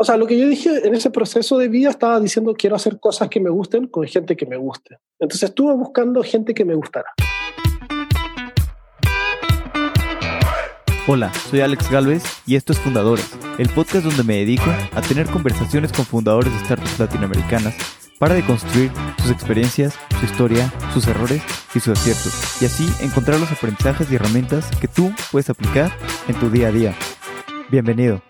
o sea, lo que yo dije en ese proceso de vida estaba diciendo quiero hacer cosas que me gusten con gente que me guste. Entonces estuve buscando gente que me gustara. Hola, soy Alex Galvez y esto es Fundadores, el podcast donde me dedico a tener conversaciones con fundadores de startups latinoamericanas para deconstruir sus experiencias, su historia, sus errores y sus aciertos, y así encontrar los aprendizajes y herramientas que tú puedes aplicar en tu día a día. Bienvenido.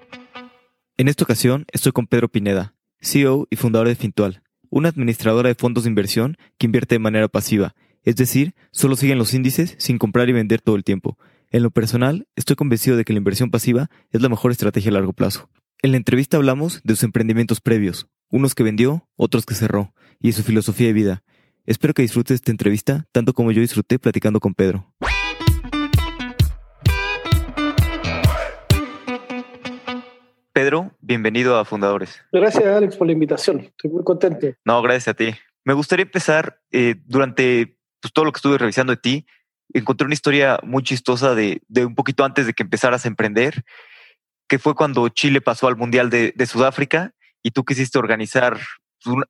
En esta ocasión estoy con Pedro Pineda, CEO y fundador de Fintual, una administradora de fondos de inversión que invierte de manera pasiva, es decir, solo siguen los índices sin comprar y vender todo el tiempo. En lo personal, estoy convencido de que la inversión pasiva es la mejor estrategia a largo plazo. En la entrevista hablamos de sus emprendimientos previos, unos que vendió, otros que cerró, y de su filosofía de vida. Espero que disfrutes esta entrevista tanto como yo disfruté platicando con Pedro. Pedro, bienvenido a Fundadores. Gracias, Alex, por la invitación. Estoy muy contento. No, gracias a ti. Me gustaría empezar eh, durante pues, todo lo que estuve revisando de ti. Encontré una historia muy chistosa de, un poquito antes de que empezaras a emprender, que fue cuando Chile pasó al Mundial de, Sudáfrica y tú quisiste organizar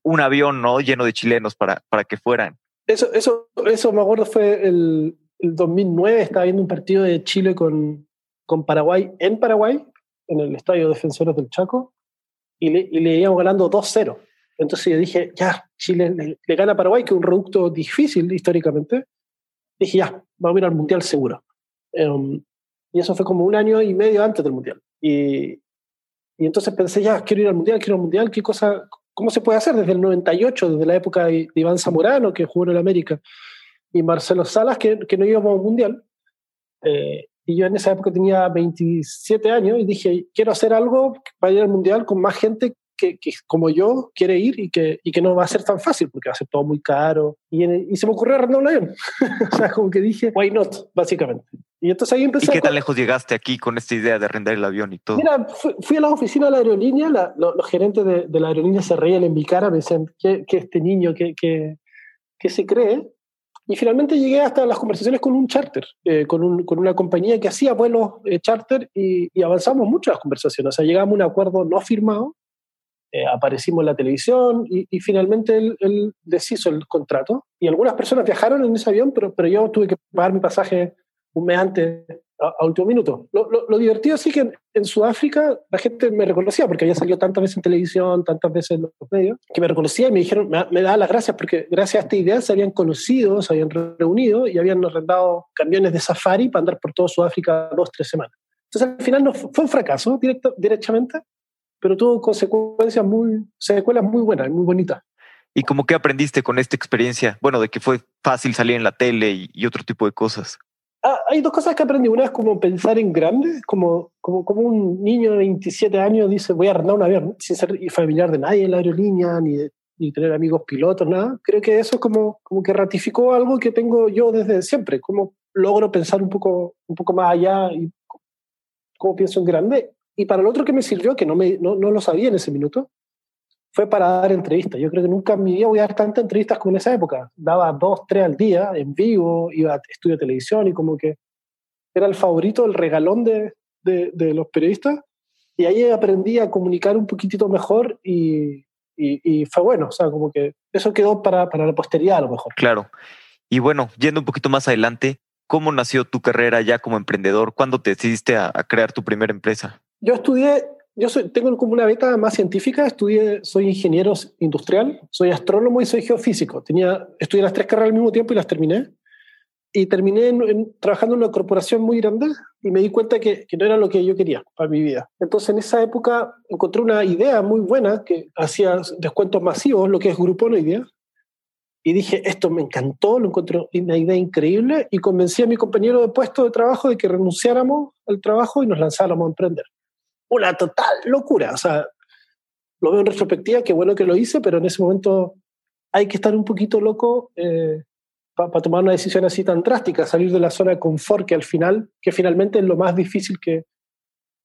un, avión ¿no? lleno de chilenos para, para que fueran. Eso, eso, eso me acuerdo fue el, el 2009, estaba viendo un partido de Chile con, con Paraguay en Paraguay en el Estadio Defensores del Chaco y le, y le íbamos ganando 2-0. Entonces yo dije, ya, Chile le, gana a Paraguay, que es un reducto difícil históricamente. Dije, ya, vamos a ir al Mundial seguro. Em, y eso fue como un año y medio antes del Mundial. Y, y entonces pensé, ya, quiero ir al Mundial, quiero ir al Mundial, ¿qué cosa, ¿cómo se puede hacer desde el 98, desde la época de Iván Zamorano, que jugó en el América, y Marcelo Salas, que, que no íbamos al Mundial? Eh, y yo en esa época tenía 27 años y dije, quiero hacer algo para ir al Mundial con más gente que, que, como yo quiere ir y que, y que no va a ser tan fácil porque va a ser todo muy caro. Y, y se me ocurrió arrendar un avión. o sea, como que dije, why not, básicamente. Y entonces ahí empecé. ¿Y qué tan lejos llegaste aquí con esta idea de arrendar el avión y todo? Mira, fui, a la oficina de la aerolínea, los, gerentes de, de, la aerolínea se reían en mi cara, me decían, ¿qué, este niño que, que, que se cree? Y finalmente llegué hasta las conversaciones con un charter, eh, con, un, con, una compañía que hacía vuelos eh, charter y, y, avanzamos mucho las conversaciones. O sea, llegamos a un acuerdo no firmado, eh, aparecimos en la televisión y, y finalmente él, él, deshizo el contrato. Y algunas personas viajaron en ese avión, pero, pero yo tuve que pagar mi pasaje un mes antes a, último minuto. Lo, lo, divertido sí que en, Sudáfrica la gente me reconocía porque había salido tantas veces en televisión, tantas veces en los medios, que me reconocía y me dijeron, me, me daban las gracias porque gracias a esta idea se habían conocido, se habían reunido y habían arrendado camiones de safari para andar por toda Sudáfrica dos, tres semanas. Entonces al final no fue un fracaso directo, directamente, pero tuvo consecuencias muy, secuelas muy buenas, muy bonitas. ¿Y cómo que aprendiste con esta experiencia? Bueno, de que fue fácil salir en la tele y, y otro tipo de cosas. Ah, hay dos cosas que aprendí. Una es como pensar en grande, como, como, como un niño de 27 años dice voy a arrendar un avión, sin ser familiar de nadie en la aerolínea, ni, ni tener amigos pilotos, nada. Creo que eso como, como que ratificó algo que tengo yo desde siempre, como logro pensar un poco, un poco más allá y cómo pienso en grande. Y para lo otro que me sirvió, que no, me, no, no lo sabía en ese minuto, fue para dar entrevistas. Yo creo que nunca en mi vida voy a dar tantas entrevistas como en esa época. Daba dos, tres al día, en vivo, iba a estudio de televisión y como que era el favorito, el regalón de, de, los periodistas. Y ahí aprendí a comunicar un poquitito mejor y, y, fue bueno. O sea, como que eso quedó para, para la posteridad a lo mejor. Claro. Y bueno, yendo un poquito más adelante, ¿cómo nació tu carrera ya como emprendedor? ¿Cuándo te decidiste a, a crear tu primera empresa? Yo estudié yo soy, tengo como una beta más científica, estudié, soy ingeniero industrial, soy astrónomo y soy geofísico. Tenía, estudié las tres carreras al mismo tiempo y las terminé. Y terminé trabajando en una corporación muy grande y me di cuenta que, que, no era lo que yo quería para mi vida. Entonces en esa época encontré una idea muy buena que hacía descuentos masivos, lo que es Groupon hoy día. Y dije, esto me encantó, lo encontré una idea increíble y convencí a mi compañero de puesto de trabajo de que renunciáramos al trabajo y nos lanzáramos a emprender una total locura. O sea, lo veo en retrospectiva, qué bueno que lo hice, pero en ese momento hay que estar un poquito loco eh, para tomar una decisión así tan drástica, salir de la zona de confort, que al final, que finalmente es lo más difícil que,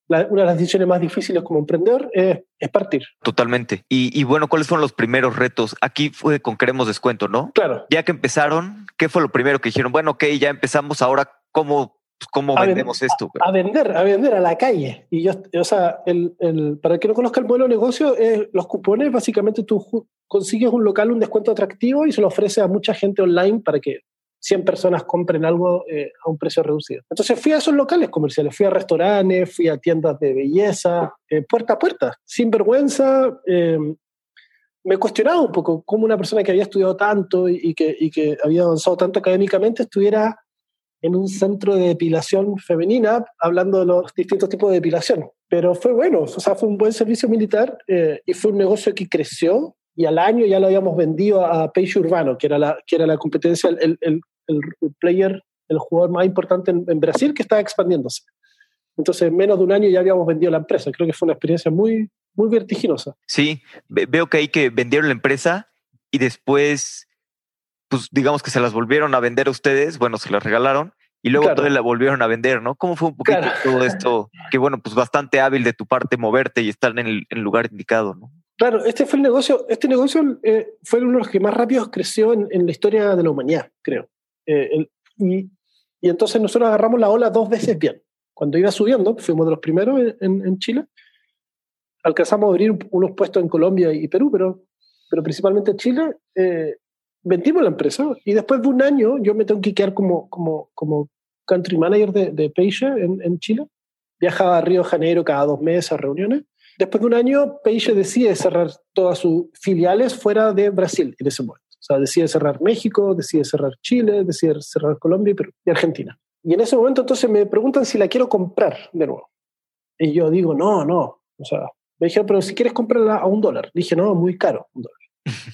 una de las decisiones más difíciles como emprendedor es, es partir. Totalmente. Y, y, bueno, ¿cuáles fueron los primeros retos? Aquí fue con Queremos Descuento, ¿no? Claro. Ya que empezaron, ¿qué fue lo primero que dijeron? Bueno, ok, ya empezamos, ahora, ¿cómo pues, ¿cómo vendemos esto? A, vender, a vender a la calle. Y yo, o sea, el, el, para el que no conozca el modelo de negocio, los cupones, básicamente tú consigues un local, un descuento atractivo y se lo ofrece a mucha gente online para que 100 personas compren algo eh, a un precio reducido. Entonces fui a esos locales comerciales, fui a restaurantes, fui a tiendas de belleza, eh, puerta a puerta, sin vergüenza. Eh, me cuestionaba un poco cómo una persona que había estudiado tanto y, que, y que había avanzado tanto académicamente estuviera en un centro de depilación femenina hablando de los distintos tipos de depilación. Pero fue bueno, o sea, fue un buen servicio militar y fue un negocio que creció y al año ya lo habíamos vendido a Peixe Urbano, que era la, que era la competencia, el, el, el player, el jugador más importante en, Brasil que estaba expandiéndose. Entonces, en menos de un año ya habíamos vendido la empresa. Creo que fue una experiencia muy, muy vertiginosa. Sí, veo que ahí que vendieron la empresa y después, pues digamos que se las volvieron a vender a ustedes, bueno, se las regalaron y luego todavía la volvieron a vender, ¿no? ¿Cómo fue un poquito todo esto? Que bueno, pues bastante hábil de tu parte moverte y estar en el, lugar indicado, ¿no? Claro, este fue el negocio, este negocio eh, fue uno de los que más rápido creció en, en, la historia de la humanidad, creo. Eh, y, y, entonces nosotros agarramos la ola dos veces bien. Cuando iba subiendo, fuimos de los primeros en, en Chile, alcanzamos a abrir unos puestos en Colombia y Perú, pero, pero principalmente Chile, eh, vendimos la empresa y después de un año yo me tengo que quedar como, como, como country manager de, de Peixe en, en, Chile. Viajaba a Río de Janeiro cada dos meses a reuniones. Después de un año, Peixe decide cerrar todas sus filiales fuera de Brasil en ese momento. O sea, decide cerrar México, decide cerrar Chile, decide cerrar Colombia y, Argentina. Y en ese momento entonces me preguntan si la quiero comprar de nuevo. Y yo digo, no, no. O sea, me dijeron, pero si quieres comprarla a un dólar. Dije, no, muy caro, un dólar.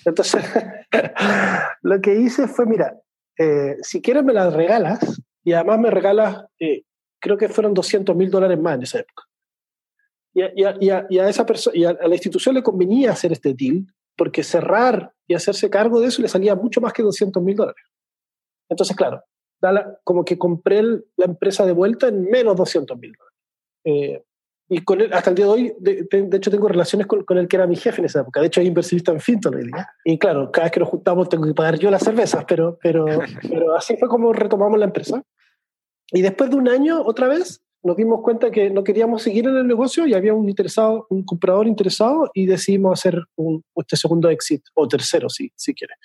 Entonces, lo que hice fue, mira, eh, si quieres me la regalas y además me regalas, eh, creo que fueron 200 mil dólares más en esa época. Y a, y a, y a esa persona, y a la institución le convenía hacer este deal porque cerrar y hacerse cargo de eso le salía mucho más que 200 mil dólares. Entonces, claro, como que compré la empresa de vuelta en menos 200 mil dólares. Eh, y con él, hasta el día de hoy, de, hecho, tengo relaciones con, con, el que era mi jefe en esa época. De hecho, es inversionista en Finton. Y claro, cada vez que nos juntamos tengo que pagar yo las cervezas, pero, pero, pero así fue como retomamos la empresa. Y después de un año, otra vez, nos dimos cuenta que no queríamos seguir en el negocio y había un interesado, un comprador interesado y decidimos hacer un, este segundo exit, o tercero, si, si quiere.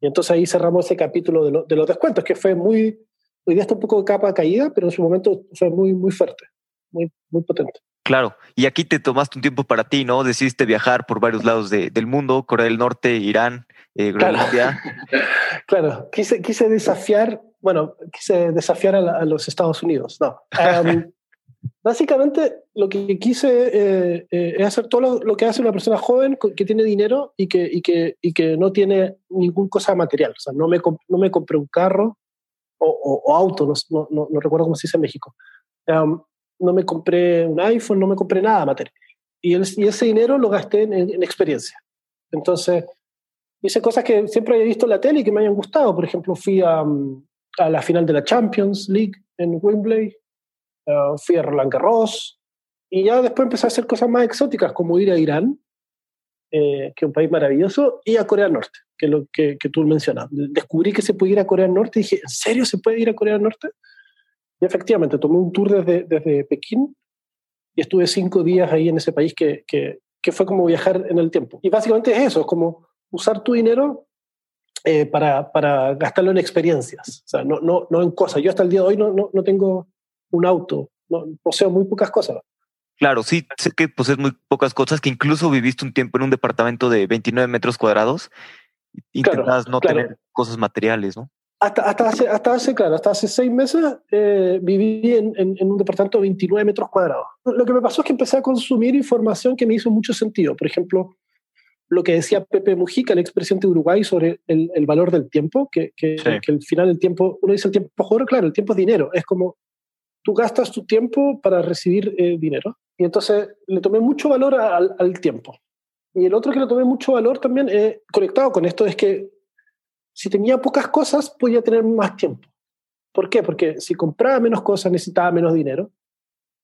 Y entonces ahí cerramos ese capítulo de, de los descuentos, que fue muy, hoy día está un poco de capa caída, pero en su momento fue muy, muy fuerte, muy, muy potente. Claro, y aquí te tomaste un tiempo para ti, ¿no? Decidiste viajar por varios lados de, del mundo, Corea del Norte, Irán, eh, Groenlandia. Claro. claro, quise, quise desafiar bueno, quise desafiar a, los Estados Unidos. No. básicamente lo que quise eh, eh, es hacer todo lo, que hace una persona joven que tiene dinero y que, y que, y que no tiene ninguna cosa material. O sea, no me, no me compré un carro o, o, auto, no, no, no, recuerdo cómo se dice en México. No me compré un iPhone, no me compré nada material. Y, ese dinero lo gasté en, en, experiencia. Entonces, hice cosas que siempre había visto en la tele y que me hayan gustado. Por ejemplo, fui a, a la final de la Champions League en Wembley, uh, fui a Roland Garros y ya después empecé a hacer cosas más exóticas como ir a Irán, eh, que es un país maravilloso, y a Corea del Norte, que es lo que, tú mencionas. Descubrí que se puede ir a Corea del Norte dije, ¿en serio se puede ir a Corea del Norte? Y efectivamente, tomé un tour desde, desde Pekín y estuve cinco días ahí en ese país que, que, que fue como viajar en el tiempo. Y básicamente es eso, es como usar tu dinero eh, para, para, gastarlo en experiencias, o sea, no, no, no en cosas. Yo hasta el día de hoy no, no, no tengo un auto, no, poseo muy pocas cosas. Claro, sí, sé que posees muy pocas cosas, que incluso viviste un tiempo en un departamento de 29 metros cuadrados intentas no tener cosas materiales, ¿no? Hasta, hasta, hace, hasta hace, claro, hasta hace seis meses eh, viví en, en, en, un departamento de 29 metros cuadrados. Lo que me pasó es que empecé a consumir información que me hizo mucho sentido. Por ejemplo, lo que decía Pepe Mujica, el expresidente de Uruguay, sobre el, el valor del tiempo, que, que, que, al final el tiempo, uno dice el tiempo joder, claro, el tiempo es dinero, es como tú gastas tu tiempo para recibir eh, dinero. Y entonces le tomé mucho valor al, al, tiempo. Y el otro que le tomé mucho valor también, eh, conectado con esto, es que si tenía pocas cosas, podía tener más tiempo. ¿Por qué? Porque si compraba menos cosas, necesitaba menos dinero.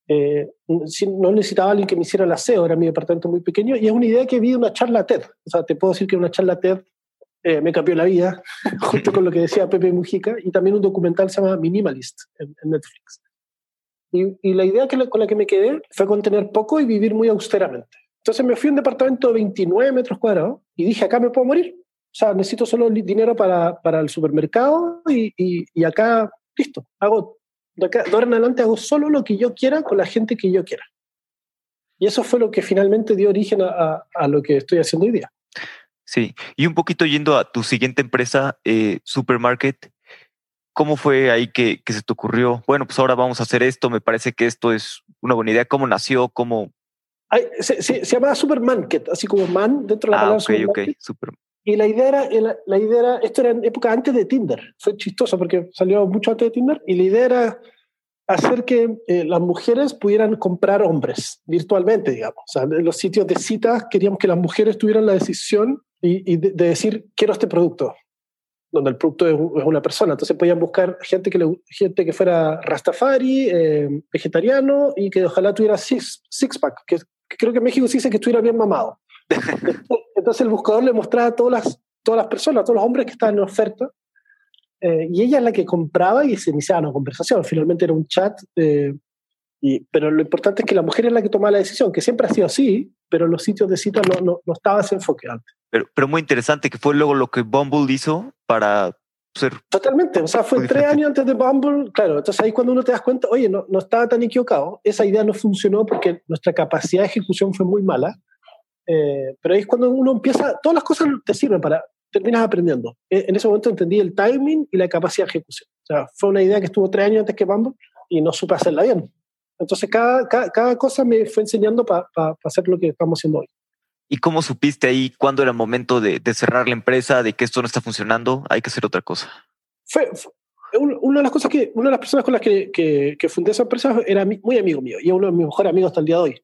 Eh, no necesitaba alguien que me hiciera el aseo, era mi departamento muy pequeño, y es una idea que vi en una charla TED. O sea, te puedo decir que una charla TED eh, me cambió la vida, junto con lo que decía Pepe Mujica, y también un documental se llama Minimalist en, Netflix. Y, la idea que, con la que me quedé fue con tener poco y vivir muy austeramente. Entonces me fui a un departamento de 29 metros cuadrados y dije, acá me puedo morir. O sea, necesito solo dinero para, para el supermercado y, y, acá, listo, hago, de, acá, de ahora en adelante hago solo lo que yo quiera con la gente que yo quiera. Y eso fue lo que finalmente dio origen a, a lo que estoy haciendo hoy día. Sí, y un poquito yendo a tu siguiente empresa, eh, Supermarket, ¿cómo fue ahí que, que, se te ocurrió? Bueno, pues ahora vamos a hacer esto, me parece que esto es una buena idea. ¿Cómo nació? ¿Cómo? se, se, llamaba Supermarket, así como man dentro de la ah, palabra ok, ok, super. Y la idea, era, la, idea era, esto era en época antes de Tinder, fue chistoso porque salió mucho antes de Tinder, y la idea era hacer que eh, las mujeres pudieran comprar hombres virtualmente, digamos. En los sitios de citas queríamos que las mujeres tuvieran la decisión y, de, decir, quiero este producto, donde el producto es, una persona. Entonces podían buscar gente que, gente que fuera Rastafari, eh, vegetariano y que ojalá tuviera six, six pack, que, creo que en México se dice que estuviera bien mamado. Entonces el buscador le mostraba a todas las, todas las personas, a todos los hombres que estaban en oferta, eh, y ella es la que compraba y se iniciaba una conversación. Finalmente era un chat eh, pero lo importante es que la mujer es la que toma la decisión, que siempre ha sido así, pero los sitios de cita no, no, no estaba ese enfoque antes. Pero, pero muy interesante, que fue luego lo que Bumble hizo para ser... Totalmente, o sea, fue tres años antes de Bumble, claro, entonces ahí cuando uno te das cuenta, oye, no, no estaba tan equivocado, esa idea no funcionó porque nuestra capacidad de ejecución fue muy mala, eh, pero ahí es cuando uno empieza, todas las cosas te sirven para, terminas aprendiendo. E, en ese momento entendí el timing y la capacidad de ejecución. O sea, fue una idea que estuvo tres años antes que Bumble y no supe hacerla bien. Entonces, cada, cada, cosa me fue enseñando para hacer lo que estamos haciendo hoy. ¿Y cómo supiste ahí cuándo era el momento de, de, cerrar la empresa, de que esto no está funcionando? Hay que hacer otra cosa. Fue, una de las cosas que, una de las personas con las que, que, fundé esa empresa era muy amigo mío y es uno de mis mejores amigos hasta el día de hoy.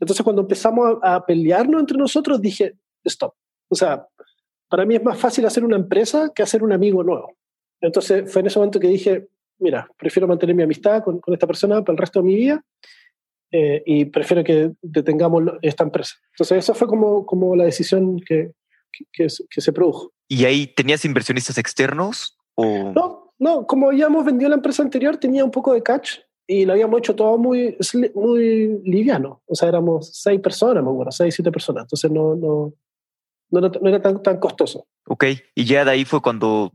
Entonces, cuando empezamos a, a pelearnos entre nosotros, dije, stop. O sea, para mí es más fácil hacer una empresa que hacer un amigo nuevo. Entonces, fue en ese momento que dije, mira, prefiero mantener mi amistad con, con esta persona para el resto de mi vida eh, y prefiero que detengamos esta empresa. Entonces, esa fue como, como la decisión que, que, que, se produjo. ¿Y ahí tenías inversionistas externos? O... No, no, como ya hemos vendido la empresa anterior, tenía un poco de catch y lo habíamos hecho todo muy, muy liviano. O sea, éramos seis personas, me acuerdo, seis, siete personas. Entonces, no, no, no, no era tan, tan costoso. Ok, y ya de ahí fue cuando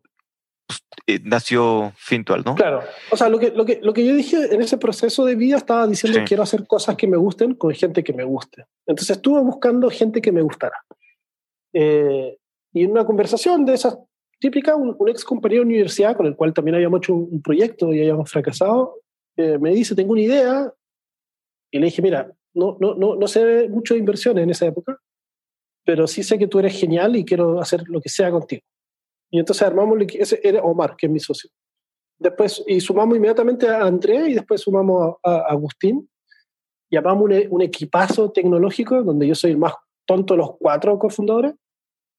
pues, eh, nació Fintual, ¿no? Claro. O sea, lo que, lo, que, lo que yo dije en ese proceso de vida estaba diciendo quiero hacer cosas que me gusten con gente que me guste. Entonces estuve buscando gente que me gustara. Eh, y en una conversación de esas típica, un, ex compañero de universidad con el cual también habíamos hecho un, proyecto y habíamos fracasado, eh, me dice, tengo una idea. Y le dije, mira, no, no, no, no sé mucho de inversiones en esa época, pero sí sé que tú eres genial y quiero hacer lo que sea contigo. Y entonces armamos, ese era Omar, que es mi socio. Después, y sumamos inmediatamente a André y después sumamos a, Agustín. Y armamos un, equipazo tecnológico donde yo soy el más tonto de los cuatro cofundadores.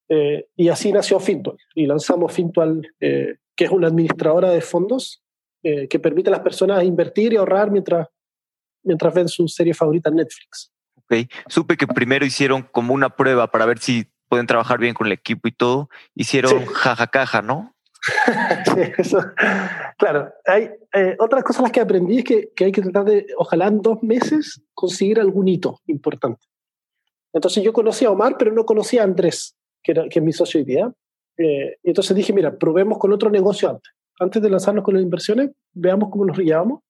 Eh, y así nació Fintual. Y lanzamos Fintual, eh, que es una administradora de fondos eh, que permite a las personas invertir y ahorrar mientras, mientras ven su serie favorita en Netflix. Ok, supe que primero hicieron como una prueba para ver si pueden trabajar bien con el equipo y todo, hicieron jajacaja, ¿no? sí, eso. Claro, hay eh, otras cosas las que aprendí es que, que, hay que tratar de, ojalá en dos meses, conseguir algún hito importante. Entonces yo conocí a Omar, pero no conocía a Andrés, que, era, que es mi socio hoy día. Eh, y entonces dije, mira, probemos con otro negocio antes. Antes de lanzarnos con las inversiones, veamos cómo nos llevamos.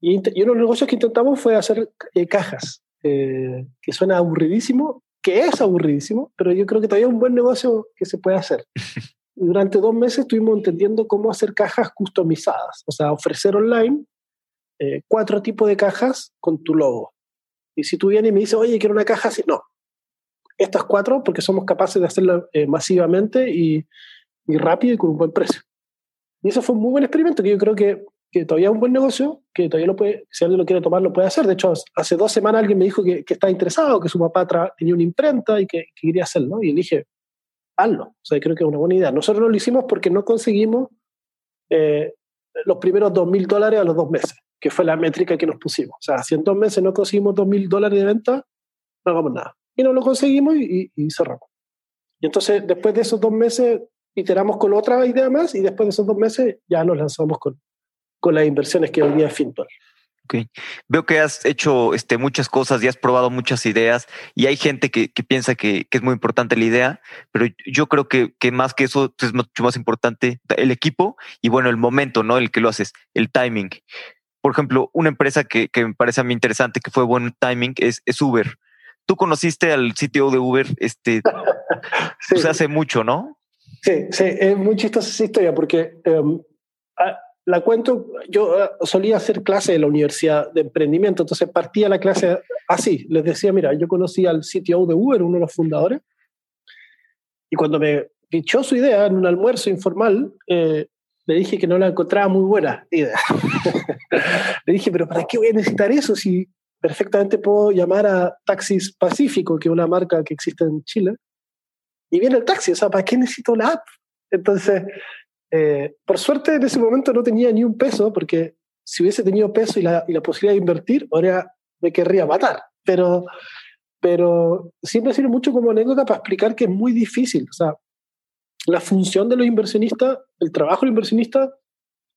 Y, y uno de los negocios que intentamos fue hacer eh, cajas, que suena aburridísimo, que es aburridísimo, pero yo creo que todavía es un buen negocio que se puede hacer. Durante dos meses estuvimos entendiendo cómo hacer cajas customizadas, o sea, ofrecer online eh, cuatro tipos de cajas con tu logo. Y si tú vienes y me dices, oye, quiero una caja así, no. Estas cuatro porque somos capaces de hacerla eh, masivamente y, y rápido y con un buen precio. Y eso fue un muy buen experimento que yo creo que que todavía es un buen negocio, que todavía lo puede, si alguien lo quiere tomar, lo puede hacer. De hecho, hace dos semanas alguien me dijo que, que interesado, que su papá tenía una imprenta y que, quería hacerlo. Y dije, hazlo. O sea, creo que es una buena idea. Nosotros no lo hicimos porque no conseguimos eh, los primeros dos mil dólares a los dos meses, que fue la métrica que nos pusimos. O sea, si en dos meses no conseguimos dos mil dólares de venta, no hagamos nada. Y no lo conseguimos y, y cerramos. Y entonces, después de esos dos meses, iteramos con otra idea más y después de esos dos meses ya nos lanzamos con, con las inversiones que hoy día es Fintual. Okay. Veo que has hecho este, muchas cosas y has probado muchas ideas y hay gente que, que piensa que, que, es muy importante la idea, pero yo creo que, que, más que eso es mucho más importante el equipo y bueno, el momento, ¿no? El que lo haces, el timing. Por ejemplo, una empresa que, que me parece a mí interesante, que fue buen timing, es, es Uber. Tú conociste al sitio de Uber este, sí. pues hace mucho, ¿no? Sí, sí, es muy chistosa esa historia porque um, la cuento, yo eh, solía hacer clase en la universidad de emprendimiento, entonces partía la clase así, les decía, mira, yo conocí al CTO de Uber, uno de los fundadores, y cuando me pichó su idea en un almuerzo informal, eh, le dije que no la encontraba muy buena idea. le dije, pero ¿para qué voy a necesitar eso si perfectamente puedo llamar a Taxis Pacífico, que es una marca que existe en Chile, y viene el taxi, o sea, ¿para qué necesito la app? Entonces, eh, por suerte en ese momento no tenía ni un peso, porque si hubiese tenido peso y la, y la posibilidad de invertir, ahora me querría matar. Pero, pero siempre sirve mucho como anécdota para explicar que es muy difícil. O sea, la función de los inversionistas, el trabajo del inversionista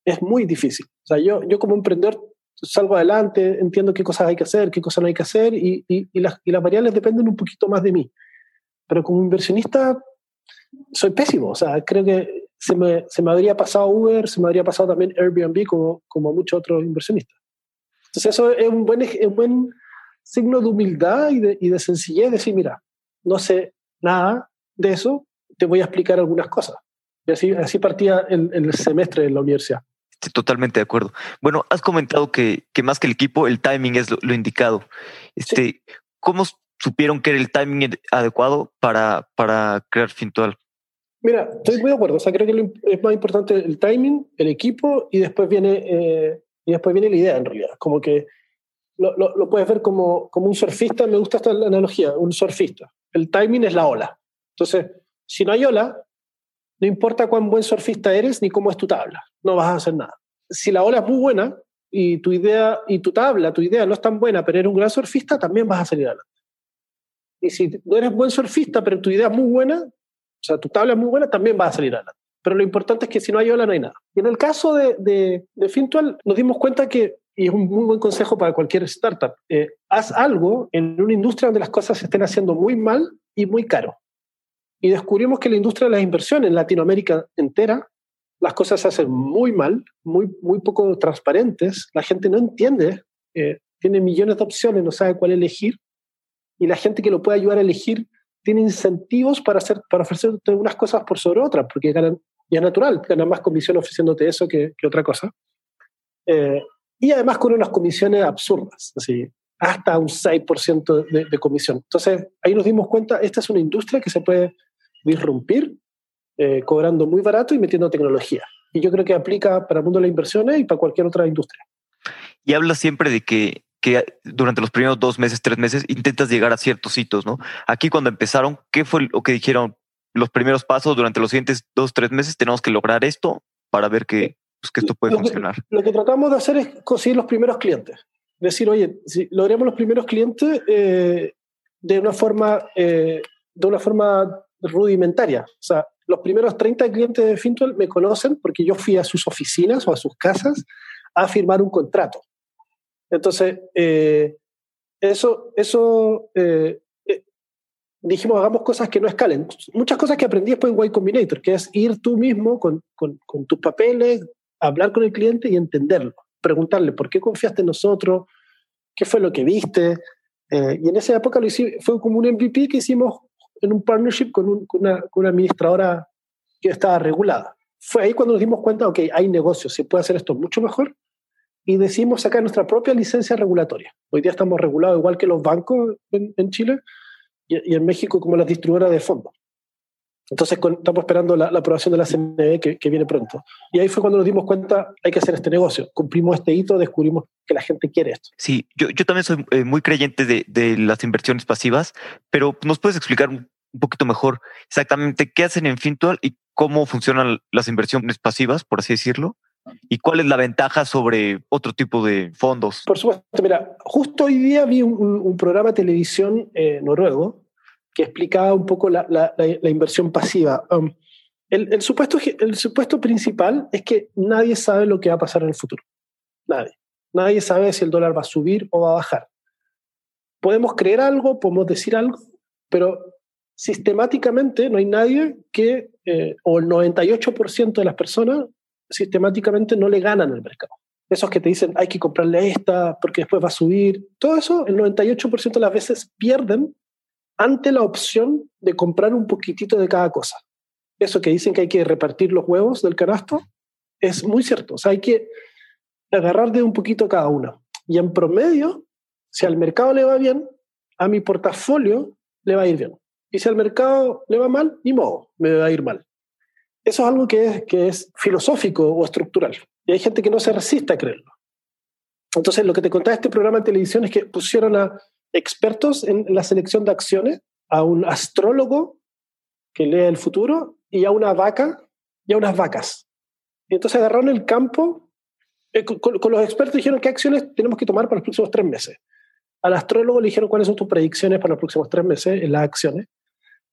es muy difícil. O sea, yo, yo como emprendedor salgo adelante, entiendo qué cosas hay que hacer, qué cosas no hay que hacer y, y, y, las, y las variables dependen un poquito más de mí. Pero como inversionista soy pésimo. O sea, creo que se me, se me habría pasado Uber, se me habría pasado también Airbnb como, como muchos otros inversionistas. Entonces eso es un buen, es un buen signo de humildad y de, y de sencillez, decir, mira, no sé nada de eso, te voy a explicar algunas cosas. Y así, así partía el, el semestre en la universidad. Estoy totalmente de acuerdo. Bueno, has comentado que, que más que el equipo, el timing es lo, lo indicado. Este, sí. ¿Cómo supieron que era el timing adecuado para, para crear Fintual? Mira, estoy muy de acuerdo. O sea, creo que es más importante el timing, el equipo y después viene, eh, y después viene la idea en realidad. Como que lo, lo, lo, puedes ver como, como un surfista. Me gusta esta analogía, un surfista. El timing es la ola. Entonces, si no hay ola, no importa cuán buen surfista eres ni cómo es tu tabla, no vas a hacer nada. Si la ola es muy buena y tu idea y tu tabla, tu idea no es tan buena, pero eres un gran surfista, también vas a salir adelante. Y si no eres buen surfista, pero tu idea es muy buena, o sea, tu tabla es muy buena, también vas a salir adelante. Pero lo importante es que si no hay ola, no hay nada. Y en el caso de, de, de Fintual, nos dimos cuenta que, y es un muy buen consejo para cualquier startup, eh, haz algo en una industria donde las cosas se estén haciendo muy mal y muy caro. Y descubrimos que la industria de las inversiones en Latinoamérica entera, las cosas se hacen muy mal, muy, muy poco transparentes, la gente no entiende, eh, tiene millones de opciones, no sabe cuál elegir, y la gente que lo puede ayudar a elegir tiene incentivos para, hacer, para ofrecerte unas cosas por sobre otras, porque ganan, y es natural, ganan más comisión ofreciéndote eso que, que otra cosa. Eh, y además con unas comisiones absurdas, así, hasta un 6% de, de, comisión. Entonces, ahí nos dimos cuenta, esta es una industria que se puede disrumpir eh, cobrando muy barato y metiendo tecnología. Y yo creo que aplica para el mundo de las inversiones y para cualquier otra industria. Y habla siempre de que que durante los primeros dos meses, tres meses, intentas llegar a ciertos hitos, ¿no? Aquí cuando empezaron, ¿qué fue lo que dijeron los primeros pasos durante los siguientes dos, tres meses? Tenemos que lograr esto para ver que, pues, que esto puede lo funcionar. Que, lo que tratamos de hacer es conseguir los primeros clientes. Decir, oye, si logremos los primeros clientes eh, de una forma, eh, de una forma rudimentaria. O sea, los primeros 30 clientes de Fintual me conocen porque yo fui a sus oficinas o a sus casas a firmar un contrato. Entonces, eh, eso, eso eh, eh, dijimos, hagamos cosas que no escalen. Muchas cosas que aprendí después en Y Combinator, que es ir tú mismo con, con, con, tus papeles, hablar con el cliente y entenderlo. Preguntarle, ¿por qué confiaste en nosotros? ¿Qué fue lo que viste? Eh, y en esa época lo hicimos, fue como un MVP que hicimos en un partnership con, un, con, una, con una administradora que estaba regulada. Fue ahí cuando nos dimos cuenta, ok, hay negocios, se puede hacer esto mucho mejor y decidimos sacar nuestra propia licencia regulatoria. Hoy día estamos regulados igual que los bancos en, en Chile y, en México como las distribuidoras de fondos. Entonces estamos esperando la, aprobación de la CNE que, viene pronto. Y ahí fue cuando nos dimos cuenta, hay que hacer este negocio. Cumplimos este hito, descubrimos que la gente quiere esto. Sí, yo, yo también soy eh, muy creyente de, de las inversiones pasivas, pero ¿nos puedes explicar un poquito mejor exactamente qué hacen en Fintual y cómo funcionan las inversiones pasivas, por así decirlo? ¿Y cuál es la ventaja sobre otro tipo de fondos? Por supuesto, mira, justo hoy día vi un, programa de televisión eh, noruego que explicaba un poco la, inversión pasiva. Um, el, el, supuesto, el supuesto principal es que nadie sabe lo que va a pasar en el futuro. Nadie. Nadie sabe si el dólar va a subir o va a bajar. Podemos creer algo, podemos decir algo, pero sistemáticamente no hay nadie que, eh, o el 98% de las personas, sistemáticamente no le ganan al mercado. Esos que te dicen hay que comprarle esta porque después va a subir, todo eso, el 98% de las veces pierden ante la opción de comprar un poquitito de cada cosa. Eso que dicen que hay que repartir los huevos del canasto es muy cierto. O sea, hay que agarrar de un poquito cada uno. Y en promedio, si al mercado le va bien, a mi portafolio le va a ir bien. Y si al mercado le va mal, ni modo, me va a ir mal. Eso es algo que es, que es filosófico o estructural. Y hay gente que no se resiste a creerlo. Entonces, lo que te contaba este programa de televisión es que pusieron a expertos en la selección de acciones, a un astrólogo que lee el futuro y a una vaca y a unas vacas. Y entonces agarraron el campo, eh, con, los expertos dijeron qué acciones tenemos que tomar para los próximos tres meses. Al astrólogo le dijeron cuáles son tus predicciones para los próximos tres meses en las acciones.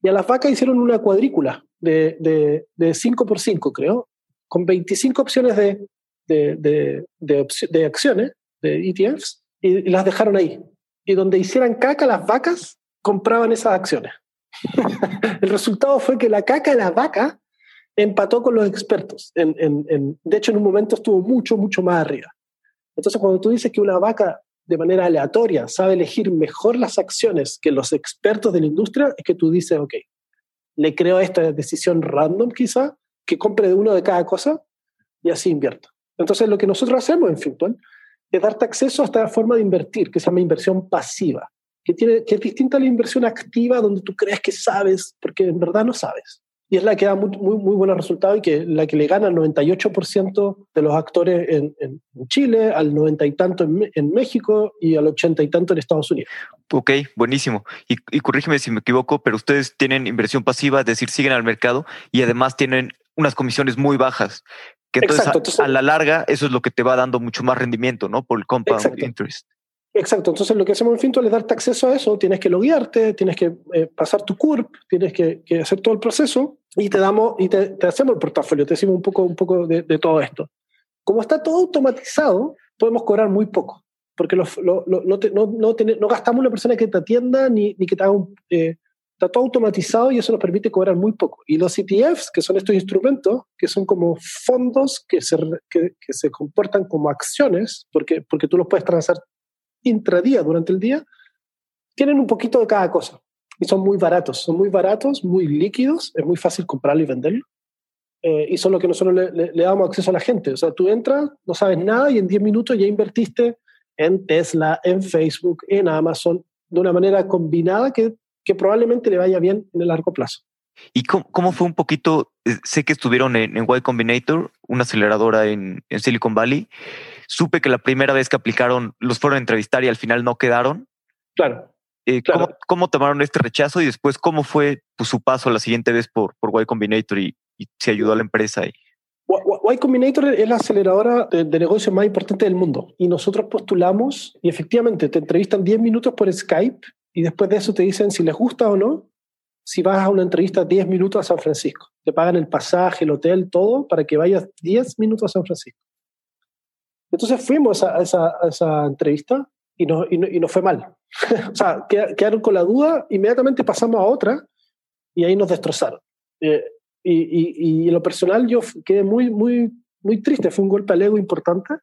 Y a las vacas hicieron una cuadrícula de, de, de 5 por 5, creo, con 25 opciones de, de, de, acciones, de ETFs, y, las dejaron ahí. Y donde hicieran caca las vacas, compraban esas acciones. el resultado fue que la caca de la vaca empató con los expertos. En, en, de hecho, en un momento estuvo mucho, mucho más arriba. Entonces, cuando tú dices que una vaca de manera aleatoria sabe elegir mejor las acciones que los expertos de la industria, es que tú dices, ok, le creo esta decisión random quizá, que compre de uno de cada cosa y así invierto. Entonces, lo que nosotros hacemos en Fintual es darte acceso a esta forma de invertir, que se llama inversión pasiva, que, tiene, que es distinta a la inversión activa, donde tú crees que sabes, porque en verdad no sabes. Y es la que da muy, muy, muy buenos resultados y que la que le gana al 98% de los actores en, en, Chile, al 90 y tanto en, en, México y al 80 y tanto en Estados Unidos. Ok, buenísimo. Y, y corrígeme si me equivoco, pero ustedes tienen inversión pasiva, es decir, siguen al mercado y además tienen unas comisiones muy bajas. Que entonces, a, la larga eso es lo que te va dando mucho más rendimiento, ¿no? Por el compound interest. Exacto, entonces lo que hacemos en Fintual es darte acceso a eso, tienes que loguearte, tienes que eh, pasar tu CURP, tienes que, que, hacer todo el proceso y te damos y te, te, hacemos el portafolio, te decimos un poco, un poco de, de, todo esto. Como está todo automatizado, podemos cobrar muy poco, porque lo, lo, no, te, no, no, no, gastamos una persona que te atienda ni, ni que te haga un... Eh, está todo automatizado y eso nos permite cobrar muy poco. Y los ETFs, que son estos instrumentos, que son como fondos que se, que, que se comportan como acciones, porque, porque tú los puedes transar intradía durante el día, tienen un poquito de cada cosa. Y son muy baratos, son muy baratos, muy líquidos, es muy fácil comprarlo y venderlo. Eh, y son lo que nosotros le, le, le, damos acceso a la gente. O sea, tú entras, no sabes nada y en 10 minutos ya invertiste en Tesla, en Facebook, en Amazon, de una manera combinada que, que probablemente le vaya bien en el largo plazo. ¿Y cómo, cómo, fue un poquito? Eh, sé que estuvieron en, en Y Combinator, una aceleradora en, en Silicon Valley. Supe que la primera vez que aplicaron los fueron a entrevistar y al final no quedaron. Claro. Eh, claro. ¿cómo, ¿cómo, tomaron este rechazo y después cómo fue pues, su paso la siguiente vez por, por Y Combinator y, y se ayudó a la empresa? Y... Y Combinator es la aceleradora de, de negocios más importante del mundo y nosotros postulamos y efectivamente te entrevistan 10 minutos por Skype y después de eso te dicen si les gusta o no, si vas a una entrevista 10 minutos a San Francisco. Te pagan el pasaje, el hotel, todo para que vayas 10 minutos a San Francisco. Entonces fuimos a esa, a esa entrevista y nos, y, no, y nos fue mal. o sea, quedaron con la duda, inmediatamente pasamos a otra y ahí nos destrozaron. Eh, y, y, en lo personal yo quedé muy, muy, muy triste, fue un golpe al ego importante.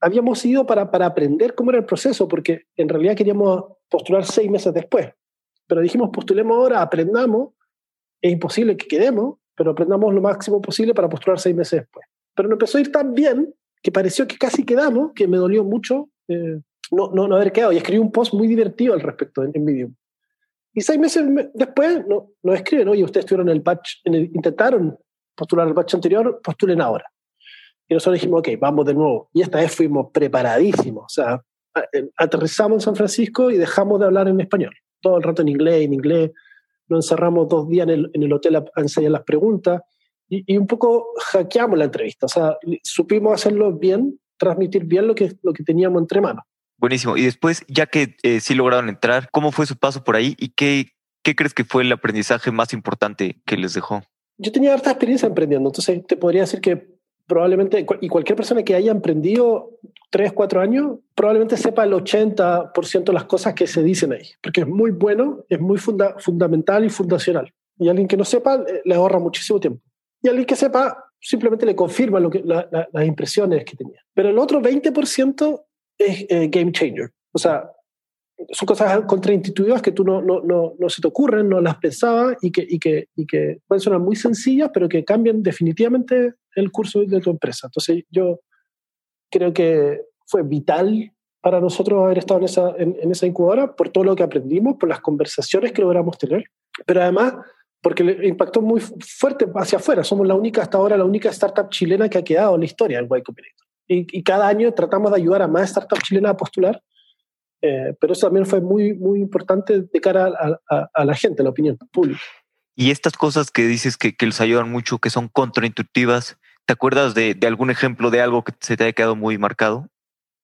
Habíamos ido para, para aprender cómo era el proceso, porque en realidad queríamos postular seis meses después. Pero dijimos, postulemos ahora, aprendamos. Es imposible que quedemos, pero aprendamos lo máximo posible para postular seis meses después. Pero nos empezó a ir tan bien que pareció que casi quedamos, que me dolió mucho eh, no, no, no, haber quedado. Y escribí un post muy divertido al respecto en, en Medium. Y seis meses después no, nos escriben, oye, ustedes estuvieron en el batch, en el, intentaron postular el batch anterior, postulen ahora. Y nosotros dijimos, ok, vamos de nuevo. Y esta vez fuimos preparadísimos. O sea, aterrizamos en San Francisco y dejamos de hablar en español. Todo el rato en inglés, en inglés. Nos encerramos dos días en el, en el hotel a, a ensayar las preguntas y, y, un poco hackeamos la entrevista. O sea, supimos hacerlo bien, transmitir bien lo que, lo que teníamos entre manos. Buenísimo. Y después, ya que eh, sí lograron entrar, ¿cómo fue su paso por ahí y qué, ¿qué crees que fue el aprendizaje más importante que les dejó? Yo tenía harta experiencia emprendiendo, entonces te podría decir que probablemente, y cualquier persona que haya emprendido tres, cuatro años, probablemente sepa el 80% de las cosas que se dicen ahí, porque es muy bueno, es muy fundamental y fundacional. Y alguien que no sepa eh, le ahorra muchísimo tiempo. Y alguien que sepa simplemente le confirma lo que, las impresiones que tenía. Pero el otro 20% es eh, game changer. O sea, son cosas contraintuitivas que tú no, no, no, no, se te ocurren, no las pensabas y que, y, que, y que pueden sonar muy sencillas, pero que cambian definitivamente el curso de tu empresa. Entonces yo creo que fue vital para nosotros haber estado en esa, en, esa incubadora por todo lo que aprendimos, por las conversaciones que logramos tener, pero además porque le impactó muy fuerte hacia afuera. Somos la única, hasta ahora, la única startup chilena que ha quedado en la historia del Y Combinator. Y, y cada año tratamos de ayudar a más startups chilenas a postular eh, pero eso también fue muy, muy importante de cara a, la gente, a la opinión pública. Y estas cosas que dices que, que les ayudan mucho, que son contraintuitivas, ¿te acuerdas de, de, algún ejemplo de algo que se te haya quedado muy marcado?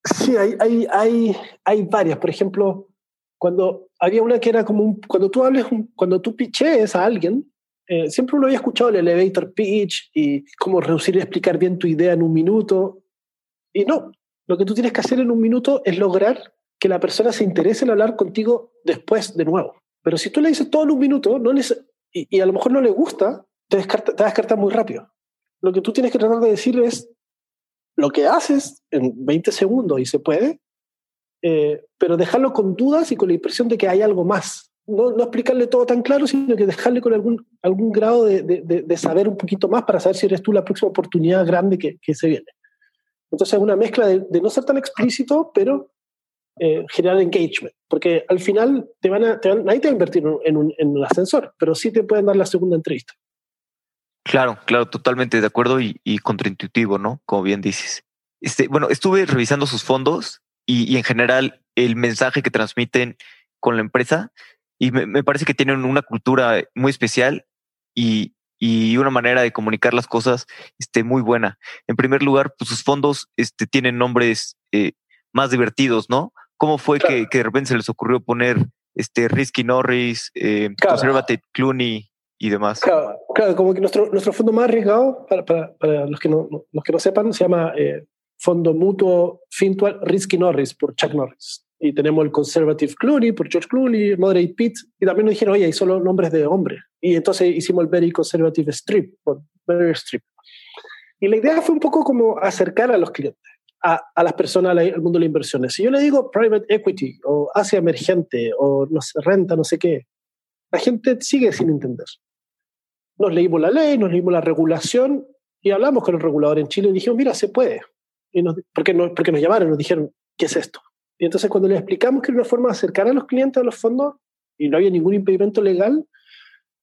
Sí, hay, hay, hay, hay varias. Por ejemplo, cuando había una que era como un, cuando tú hables, cuando tú pichees a alguien, eh, siempre uno había escuchado el elevator pitch y cómo reducir y explicar bien tu idea en un minuto. Y no, lo que tú tienes que hacer en un minuto es lograr que la persona se interese en hablar contigo después de nuevo. Pero si tú le dices todo en un minuto no y, a lo mejor no le gusta, te, descarta, te descarta muy rápido. Lo que tú tienes que tratar de decirle es lo que haces en 20 segundos y se puede, eh, pero dejarlo con dudas y con la impresión de que hay algo más. No, no explicarle todo tan claro, sino que dejarle con algún, algún grado de, de, de, saber un poquito más para saber si eres tú la próxima oportunidad grande que, que se viene. Entonces es una mezcla de, no ser tan explícito, pero eh, generar engagement, porque al final te van a, te van, nadie te va a invertir en un, en un, ascensor, pero sí te pueden dar la segunda entrevista. Claro, claro, totalmente de acuerdo y, y contraintuitivo, ¿no? Como bien dices. Este, bueno, estuve revisando sus fondos y, y, en general el mensaje que transmiten con la empresa y me, me parece que tienen una cultura muy especial y, y una manera de comunicar las cosas este, muy buena. En primer lugar, pues sus fondos este, tienen nombres eh, más divertidos, ¿no? ¿Cómo fue que, que, de repente se les ocurrió poner este Risky Norris, eh, Conservative Clooney y demás? Claro, claro, como que nuestro, nuestro fondo más arriesgado, para, para, para los, que no, los que no sepan, se llama eh, Fondo Mutuo Fintual Risky Norris por Chuck Norris. Y tenemos el Conservative Clooney por George Clooney, Moderate Pitt, y también nos dijeron, oye, hay solo nombres de hombre. Y entonces hicimos el Very Conservative Strip, por Very Strip. Y la idea fue un poco como acercar a los clientes a, a, las personas al mundo de las inversiones. Si yo le digo private equity o Asia emergente o no sé, renta, no sé qué, la gente sigue sin entender. Nos leímos la ley, nos leímos la regulación y hablamos con el regulador en Chile y dijimos, mira, se puede. Y nos, porque, nos, porque nos llamaron, nos dijeron, ¿qué es esto? Y entonces cuando les explicamos que era una forma de acercar a los clientes a los fondos y no había ningún impedimento legal,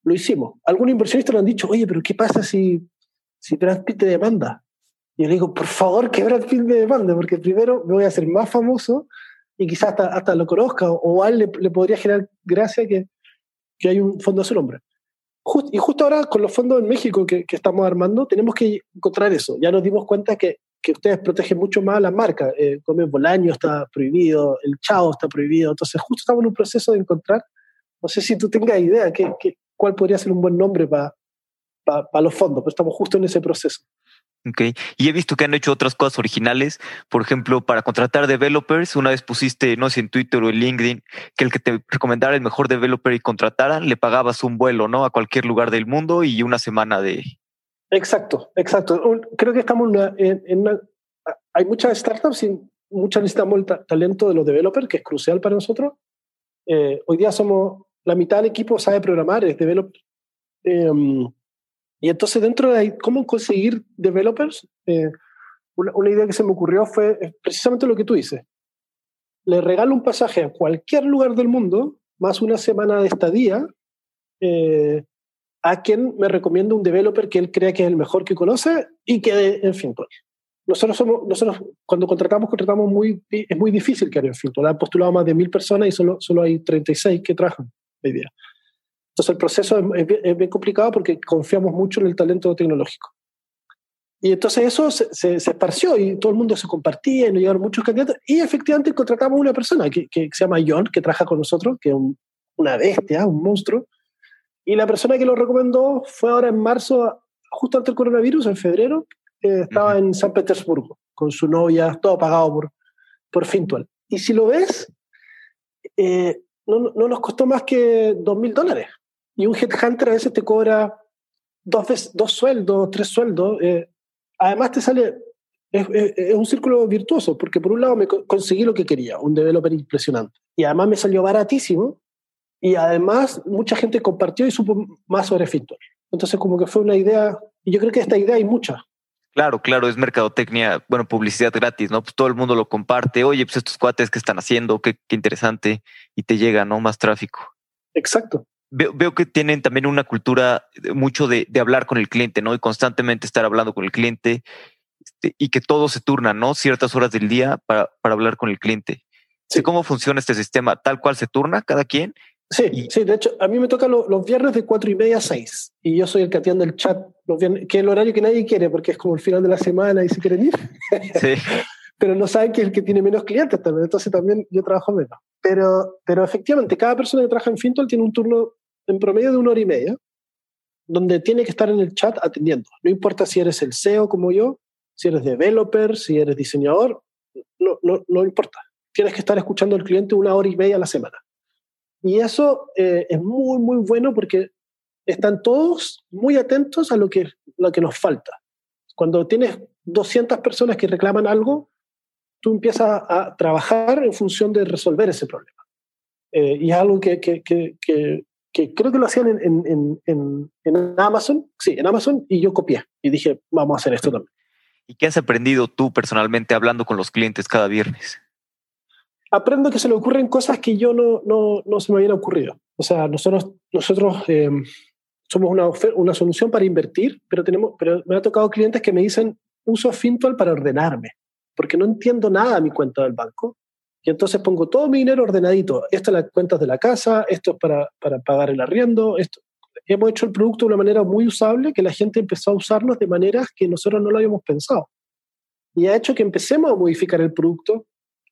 lo hicimos. Algunos inversionistas nos han dicho, oye, pero ¿qué pasa si, si Brad Pitt te demanda? Y yo le digo, por favor, que Brad Pitt me demande, porque primero me voy a hacer más famoso y quizás hasta, hasta lo conozca, o, a él le, le, podría generar gracia que, que hay un fondo a su nombre. Just, y justo ahora, con los fondos en México que, que, estamos armando, tenemos que encontrar eso. Ya nos dimos cuenta que, que ustedes protegen mucho más la marca. Eh, Comer Bolaño está prohibido, el Chao está prohibido. Entonces, justo estamos en un proceso de encontrar, no sé si tú tengas idea, que, que cuál podría ser un buen nombre para pa, pa los fondos, pero estamos justo en ese proceso. Okay. Y he visto que han hecho otras cosas originales. Por ejemplo, para contratar developers, una vez pusiste, no sé, en Twitter o en LinkedIn, que el que te recomendara el mejor developer y contrataran, le pagabas un vuelo, ¿no? A cualquier lugar del mundo y una semana de. Exacto, exacto. Creo que estamos en, en una, hay muchas startups y muchas necesitamos el ta talento de los developers, que es crucial para nosotros. Eh, hoy día somos, la mitad del equipo sabe programar, es developer. Eh, y entonces dentro de cómo conseguir developers, eh, una, una, idea que se me ocurrió fue precisamente lo que tú dices. Le regalo un pasaje a cualquier lugar del mundo, más una semana de estadía, eh, a quien me recomienda un developer que él crea que es el mejor que conoce y que, en fin, pues, nosotros somos, nosotros cuando contratamos, contratamos muy, es muy difícil que en fin, han postulado más de mil personas y solo, solo hay 36 que trabajan hoy día. Entonces el proceso es, es, bien complicado porque confiamos mucho en el talento tecnológico. Y entonces eso se, se, se, esparció y todo el mundo se compartía y nos llegaron muchos candidatos. Y efectivamente contratamos una persona que, que se llama John, que trabaja con nosotros, que es un una bestia, un monstruo. Y la persona que lo recomendó fue ahora en marzo, justo antes del coronavirus, en febrero, estaba en San Petersburgo con su novia, todo pagado por, por Fintual. Y si lo ves, eh, no, no, nos costó más que dos mil dólares. Y un headhunter a veces te cobra dos, veces, dos sueldos, tres sueldos. Eh, además te sale, es, es, un círculo virtuoso, porque por un lado me conseguí lo que quería, un developer impresionante. Y además me salió baratísimo. Y además mucha gente compartió y supo más sobre Fintual. Entonces como que fue una idea, y yo creo que esta idea hay muchas. Claro, claro, es mercadotecnia, bueno, publicidad gratis, ¿no? Pues todo el mundo lo comparte. Oye, pues estos cuates que están haciendo, qué, qué interesante. Y te llega, ¿no? Más tráfico. Exacto. Veo, veo que tienen también una cultura mucho de, de, hablar con el cliente, ¿no? Y constantemente estar hablando con el cliente este, y que todo se turna, ¿no? Ciertas horas del día para, para hablar con el cliente. Sí. ¿Cómo funciona este sistema? ¿Tal cual se turna cada quien? Sí, y, sí, de hecho, a mí me toca lo, los viernes de cuatro y media a seis. Y yo soy el que atiende el chat los viernes, que es el horario que nadie quiere porque es como el final de la semana y se quieren ir. Sí. pero no saben que es el que tiene menos clientes también. Entonces también yo trabajo menos. Pero, pero efectivamente, cada persona que trabaja en Fintol tiene un turno en promedio de una hora y media, donde tiene que estar en el chat atendiendo. No importa si eres el SEO como yo, si eres developer, si eres diseñador, no, no, no importa. Tienes que estar escuchando al cliente una hora y media a la semana. Y eso eh, es muy, muy bueno porque están todos muy atentos a lo que, lo que nos falta. Cuando tienes 200 personas que reclaman algo, tú empiezas a trabajar en función de resolver ese problema. Eh, y es algo que, que, que, que, creo que lo hacían en, en, en, en Amazon, sí, en Amazon, y yo copié y dije, vamos a hacer esto también. ¿Y qué has aprendido tú personalmente hablando con los clientes cada viernes? Aprendo que se le ocurren cosas que yo no, no, no se me habían ocurrido. O sea, nosotros, nosotros eh, somos una, una solución para invertir, pero, tenemos, pero me ha tocado clientes que me dicen, uso Fintual para ordenarme, porque no entiendo nada de mi cuenta del banco. Y entonces pongo todo mi dinero ordenadito. Esto es las cuentas de la casa, esto es para, para pagar el arriendo. Esto. Hemos hecho el producto de una manera muy usable que la gente empezó a usarnos de maneras que nosotros no lo habíamos pensado. Y ha hecho que empecemos a modificar el producto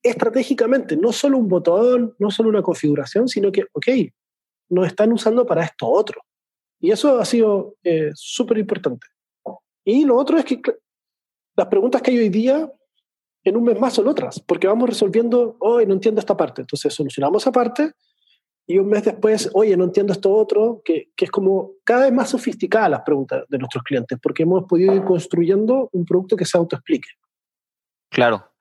estratégicamente, no solo un botón, no solo una configuración, sino que, ok, nos están usando para esto otro. Y eso ha sido eh, súper importante. Y lo otro es que las preguntas que hay hoy día, en un mes más son otras, porque vamos resolviendo, hoy no entiendo esta parte, entonces solucionamos esa parte y un mes después, oye, no entiendo esto otro, que, que, es como cada vez más sofisticada las preguntas de nuestros clientes, porque hemos podido ir construyendo un producto que se autoexplique. Claro,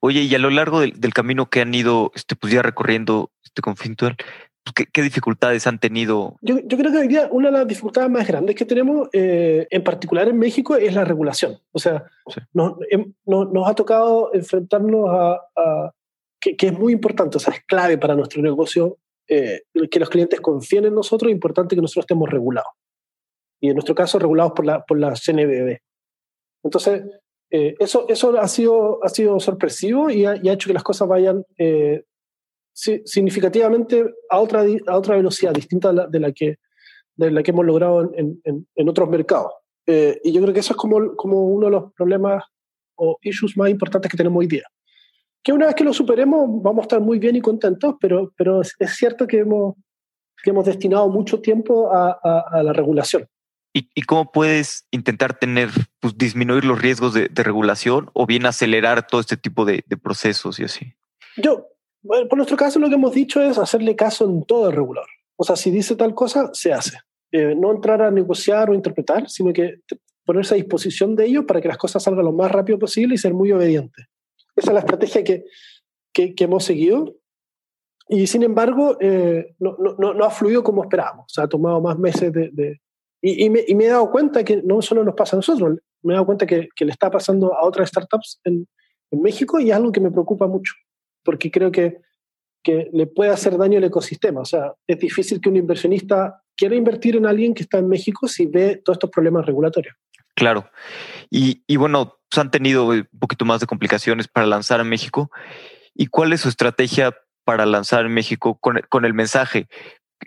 Oye, y a lo largo del, del camino que han ido este, pues ya recorriendo este, con Fintual, pues, ¿qué, ¿qué, dificultades han tenido? Yo, yo, creo que hoy día una de las dificultades más grandes que tenemos, eh, en particular en México, es la regulación. O sea, sí. nos, nos, nos, ha tocado enfrentarnos a, a que, que, es muy importante, o sea, es clave para nuestro negocio eh, que los clientes confíen en nosotros, es importante que nosotros estemos regulados. Y en nuestro caso, regulados por la, por la CNBB. Entonces, eh, eso, eso ha, sido, ha sido sorpresivo y ha, y ha hecho que las cosas vayan eh, significativamente a otra, a otra velocidad distinta de la, de la, que, de la que hemos logrado en, en, en otros mercados. Eh, y yo creo que eso es como, como uno de los problemas o issues más importantes que tenemos hoy día. Que una vez que lo superemos vamos a estar muy bien y contentos, pero, pero es, es cierto que hemos, que hemos destinado mucho tiempo a, a, a la regulación. ¿Y, ¿Y, cómo puedes intentar tener, pues disminuir los riesgos de, de regulación o bien acelerar todo este tipo de, de, procesos y así? Yo, bueno, por nuestro caso, lo que hemos dicho es hacerle caso en todo el regulador. O sea, si dice tal cosa, se hace. Eh, no entrar a negociar o interpretar, sino que ponerse a disposición de ellos para que las cosas salgan lo más rápido posible y ser muy obediente. Esa es la estrategia que, que, que hemos seguido. Y sin embargo, eh, no, no, no, ha fluido como esperábamos. O sea, ha tomado más meses de, de y, y, me, y, me, he dado cuenta que no solo nos pasa a nosotros, me he dado cuenta que, le está pasando a otras startups en, en, México y es algo que me preocupa mucho, porque creo que, que le puede hacer daño al ecosistema. O sea, es difícil que un inversionista quiera invertir en alguien que está en México si ve todos estos problemas regulatorios. Claro. Y, bueno, pues han tenido un poquito más de complicaciones para lanzar en México. ¿Y cuál es su estrategia para lanzar en México con, con el mensaje?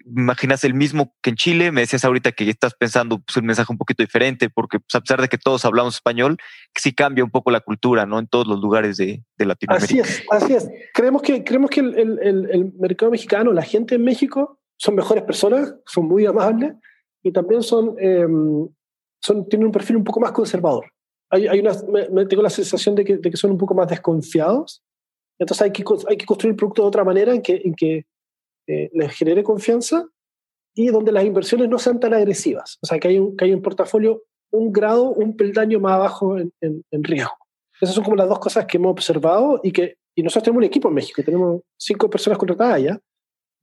Imaginas el mismo que en Chile. Me decías ahorita que estás pensando pues, un mensaje un poquito diferente, porque pues, a pesar de que todos hablamos español, sí cambia un poco la cultura, ¿no? En todos los lugares de, de Latinoamérica. Así es, así es. Creemos que, creemos que el, el, el, mercado mexicano, la gente en México, son mejores personas, son muy amables y también son, em, son tienen un perfil un poco más conservador. Hay, hay una, me, tengo la sensación de que, de que, son un poco más desconfiados. Entonces hay que, hay que construir el producto de otra manera en que, en que eh, les genere confianza y donde las inversiones no sean tan agresivas. O sea, que hay un, que hay un portafolio un grado, un peldaño más abajo en, en, en riesgo. Esas son como las dos cosas que hemos observado y que y nosotros tenemos un equipo en México, tenemos cinco personas contratadas ya,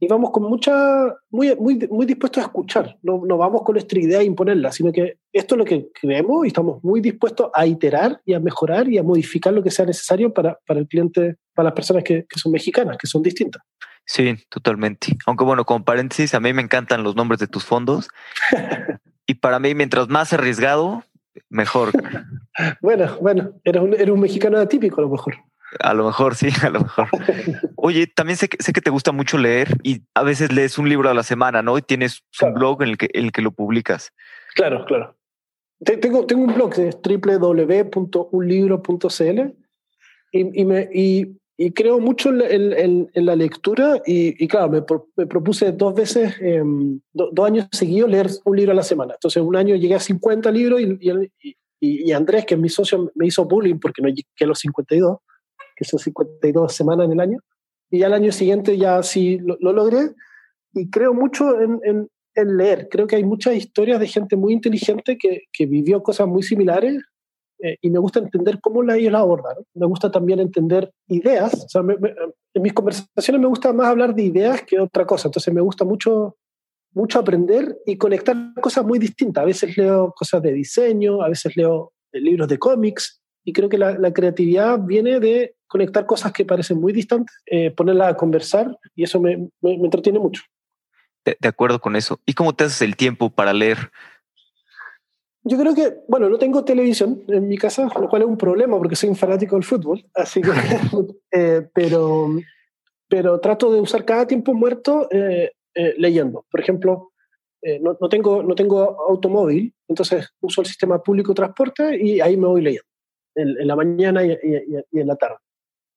y vamos con mucha, muy, muy, muy dispuestos a escuchar, no, no vamos con nuestra idea a imponerla, sino que esto es lo que creemos y estamos muy dispuestos a iterar y a mejorar y a modificar lo que sea necesario para, para el cliente, para las personas que, que son mexicanas, que son distintas. Sí, totalmente. Aunque bueno, como paréntesis, a mí me encantan los nombres de tus fondos. y para mí, mientras más arriesgado, mejor. bueno, bueno, eres un, eres un mexicano atípico a lo mejor. A lo mejor sí, a lo mejor. Oye, también sé que, sé que te gusta mucho leer y a veces lees un libro a la semana, ¿no? Y tienes un blog en el que, en el que lo publicas. Claro, claro. Tengo, tengo un blog, es www.unlibro.cl y, y, me, y, y, creo mucho en, en, en la lectura y, claro, me, me, propuse dos veces, eh, do, dos años seguidos, leer un libro a la semana. Entonces, un año llegué a 50 libros y, y, Andrés, que es mi socio, me hizo bullying porque no llegué a los 52 que son 52 semanas en el año. Y al año siguiente ya sí lo, lo logré y creo mucho en, en, en, leer. Creo que hay muchas historias de gente muy inteligente que, que vivió cosas muy similares eh, y me gusta entender cómo la, ellos la abordan. Me gusta también entender ideas. O sea, me, me, en mis conversaciones me gusta más hablar de ideas que otra cosa. Entonces me gusta mucho mucho aprender y conectar cosas muy distintas. A veces leo cosas de diseño, a veces leo libros de cómics, y creo que la, la, creatividad viene de conectar cosas que parecen muy distantes, eh, ponerlas a conversar y eso me, me, me entretiene mucho. De, de, acuerdo con eso. ¿Y cómo te haces el tiempo para leer? Yo creo que, bueno, no tengo televisión en mi casa, lo cual es un problema porque soy un fanático del fútbol, así que, eh, pero, pero trato de usar cada tiempo muerto eh, leyendo. Por ejemplo, no, no, tengo, no tengo automóvil, entonces uso el sistema público de transporte y ahí me voy leyendo en, en la mañana y, y, y, en la tarde.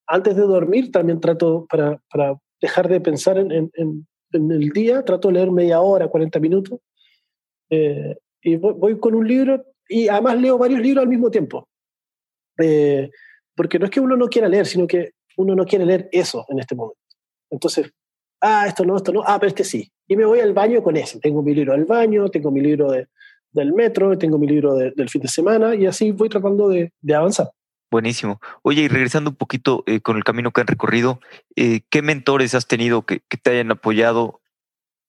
Antes de dormir también trato, para, para dejar de pensar en, en, en, el día, trato de leer media hora, 40 minutos. Eh, y voy, voy, con un libro y además leo varios libros al mismo tiempo. Eh, porque no es que uno no quiera leer, sino que uno no quiere leer eso en este momento. Entonces, ah, esto no, esto no, ah, pero este sí. Y me voy al baño con ese. Tengo mi libro del baño, tengo mi libro de, del metro, tengo mi libro de, del fin de semana y así voy tratando de, de avanzar. Buenísimo. Oye, y regresando un poquito eh, con el camino que han recorrido, eh, ¿qué mentores has tenido que, que te hayan apoyado?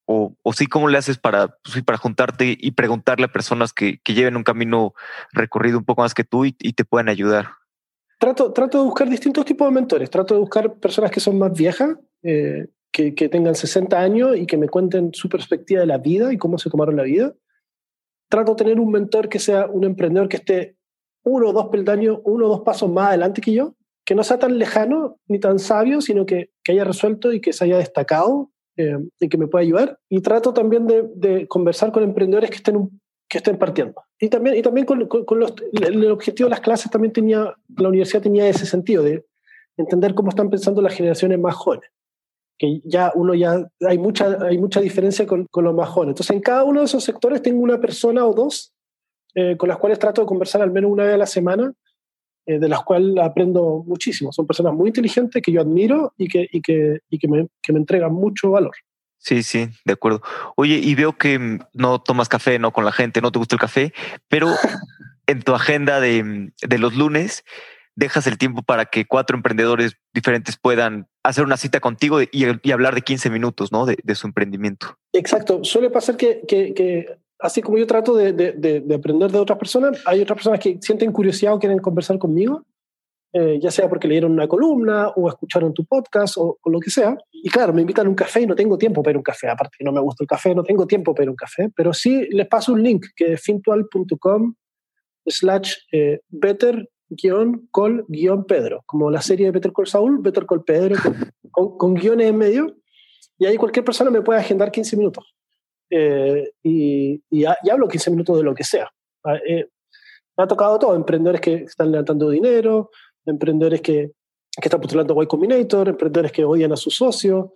O, o, sí, ¿cómo le haces para, pues, para juntarte y preguntarle a personas que, que, lleven un camino recorrido un poco más que tú y, y te puedan ayudar? Trato, trato de buscar distintos tipos de mentores. Trato de buscar personas que son más viejas, eh, que, que tengan 60 años y que me cuenten su perspectiva de la vida y cómo se tomaron la vida trato de tener un mentor que sea un emprendedor que esté uno o dos peldaños, uno o dos pasos más adelante que yo, que no sea tan lejano ni tan sabio, sino que, que haya resuelto y que se haya destacado eh, y que me pueda ayudar. Y trato también de, conversar con emprendedores que estén, que estén partiendo. Y también, y también con, con, con los, el objetivo de las clases también tenía, la universidad tenía ese sentido de entender cómo están pensando las generaciones más jóvenes que ya uno ya hay mucha, hay mucha diferencia con, con los más jóvenes. Entonces, en cada uno de esos sectores tengo una persona o dos eh, con las cuales trato de conversar al menos una vez a la semana, eh, de las cuales aprendo muchísimo. Son personas muy inteligentes que yo admiro y que, y que, y que, me, que me entregan mucho valor. Sí, sí, de acuerdo. Oye, y veo que no tomas café, no con la gente, no te gusta el café, pero en tu agenda de, de los lunes dejas el tiempo para que cuatro emprendedores diferentes puedan hacer una cita contigo y, hablar de 15 minutos ¿no? de, su emprendimiento. Exacto. Suele pasar que, que, que así como yo trato de, de, de, aprender de otras personas, hay otras personas que sienten curiosidad o quieren conversar conmigo, eh, ya sea porque leyeron una columna o escucharon tu podcast o, lo que sea. Y claro, me invitan a un café y no tengo tiempo para un café. Aparte no me gusta el café, no tengo tiempo para un café. Pero sí les paso un link que es fintual.com slash eh, better guion col guion Pedro, como la serie de Better Call Saul, Better Call Pedro, con, con, guiones en medio, y ahí cualquier persona me puede agendar 15 minutos. Eh, y, y, y, hablo 15 minutos de lo que sea. Eh, me ha tocado todo, emprendedores que están levantando dinero, emprendedores que, que están postulando Y Combinator, emprendedores que odian a su socio.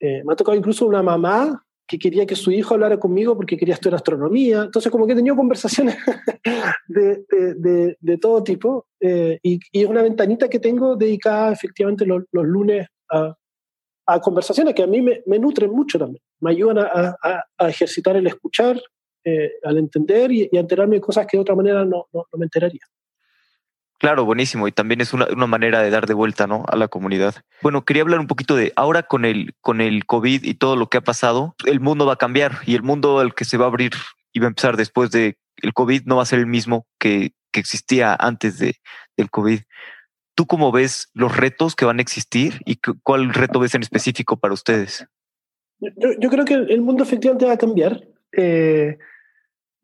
Eh, me ha tocado incluso una mamá que quería que su hijo hablara conmigo porque quería estudiar astronomía. Entonces, como que he tenido conversaciones de, de, de, todo tipo eh, y, es una ventanita que tengo dedicada efectivamente los, los lunes a, a, conversaciones que a mí me, me, nutren mucho también. Me ayudan a, a, a ejercitar el escuchar, eh, al entender y, y, enterarme de cosas que de otra manera no, no, no me enteraría. Claro, buenísimo. Y también es una, una, manera de dar de vuelta ¿no? a la comunidad. Bueno, quería hablar un poquito de ahora con el, con el COVID y todo lo que ha pasado, el mundo va a cambiar y el mundo al que se va a abrir y va a empezar después de el COVID no va a ser el mismo que, que existía antes de, del COVID. ¿Tú cómo ves los retos que van a existir y cuál reto ves en específico para ustedes? Yo, creo que el mundo efectivamente va a cambiar. Eh,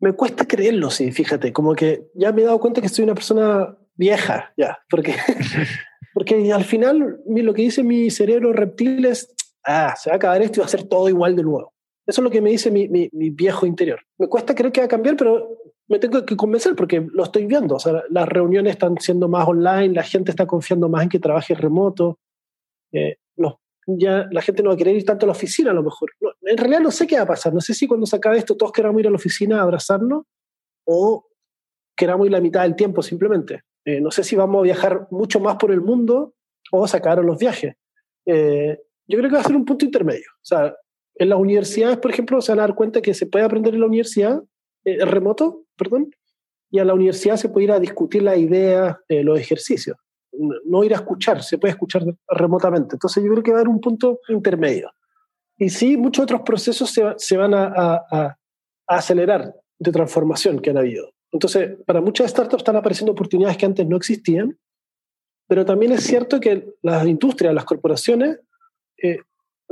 me cuesta creerlo, sí, fíjate, como que ya me he dado cuenta que soy una persona vieja, ya, porque, porque al final lo que dice mi cerebro reptil es, ah, se va a acabar esto y va a ser todo igual de nuevo. Eso es lo que me dice mi, mi, mi, viejo interior. Me cuesta creer que va a cambiar, pero me tengo que convencer porque lo estoy viendo. O sea, las reuniones están siendo más online, la gente está confiando más en que trabaje remoto. Eh, los, ya la gente no va a querer ir tanto a la oficina a lo mejor. No, en realidad no sé qué va a pasar. No sé si cuando se acabe esto todos queramos ir a la oficina a abrazarnos o queramos ir la mitad del tiempo simplemente. Eh, no sé si vamos a viajar mucho más por el mundo o sacar los viajes. Eh, yo creo que va a ser un punto intermedio. O sea, en las universidades, por ejemplo, se van a dar cuenta que se puede aprender en la universidad, eh, remoto, perdón, y a la universidad se puede ir a discutir las ideas, eh, los ejercicios. No ir a escuchar, se puede escuchar remotamente. Entonces yo creo que va a haber un punto intermedio. Y sí, muchos otros procesos se, se van a, a acelerar de transformación que han habido. Entonces, para muchas startups están apareciendo oportunidades que antes no existían, pero también es cierto que las industrias, las corporaciones, eh,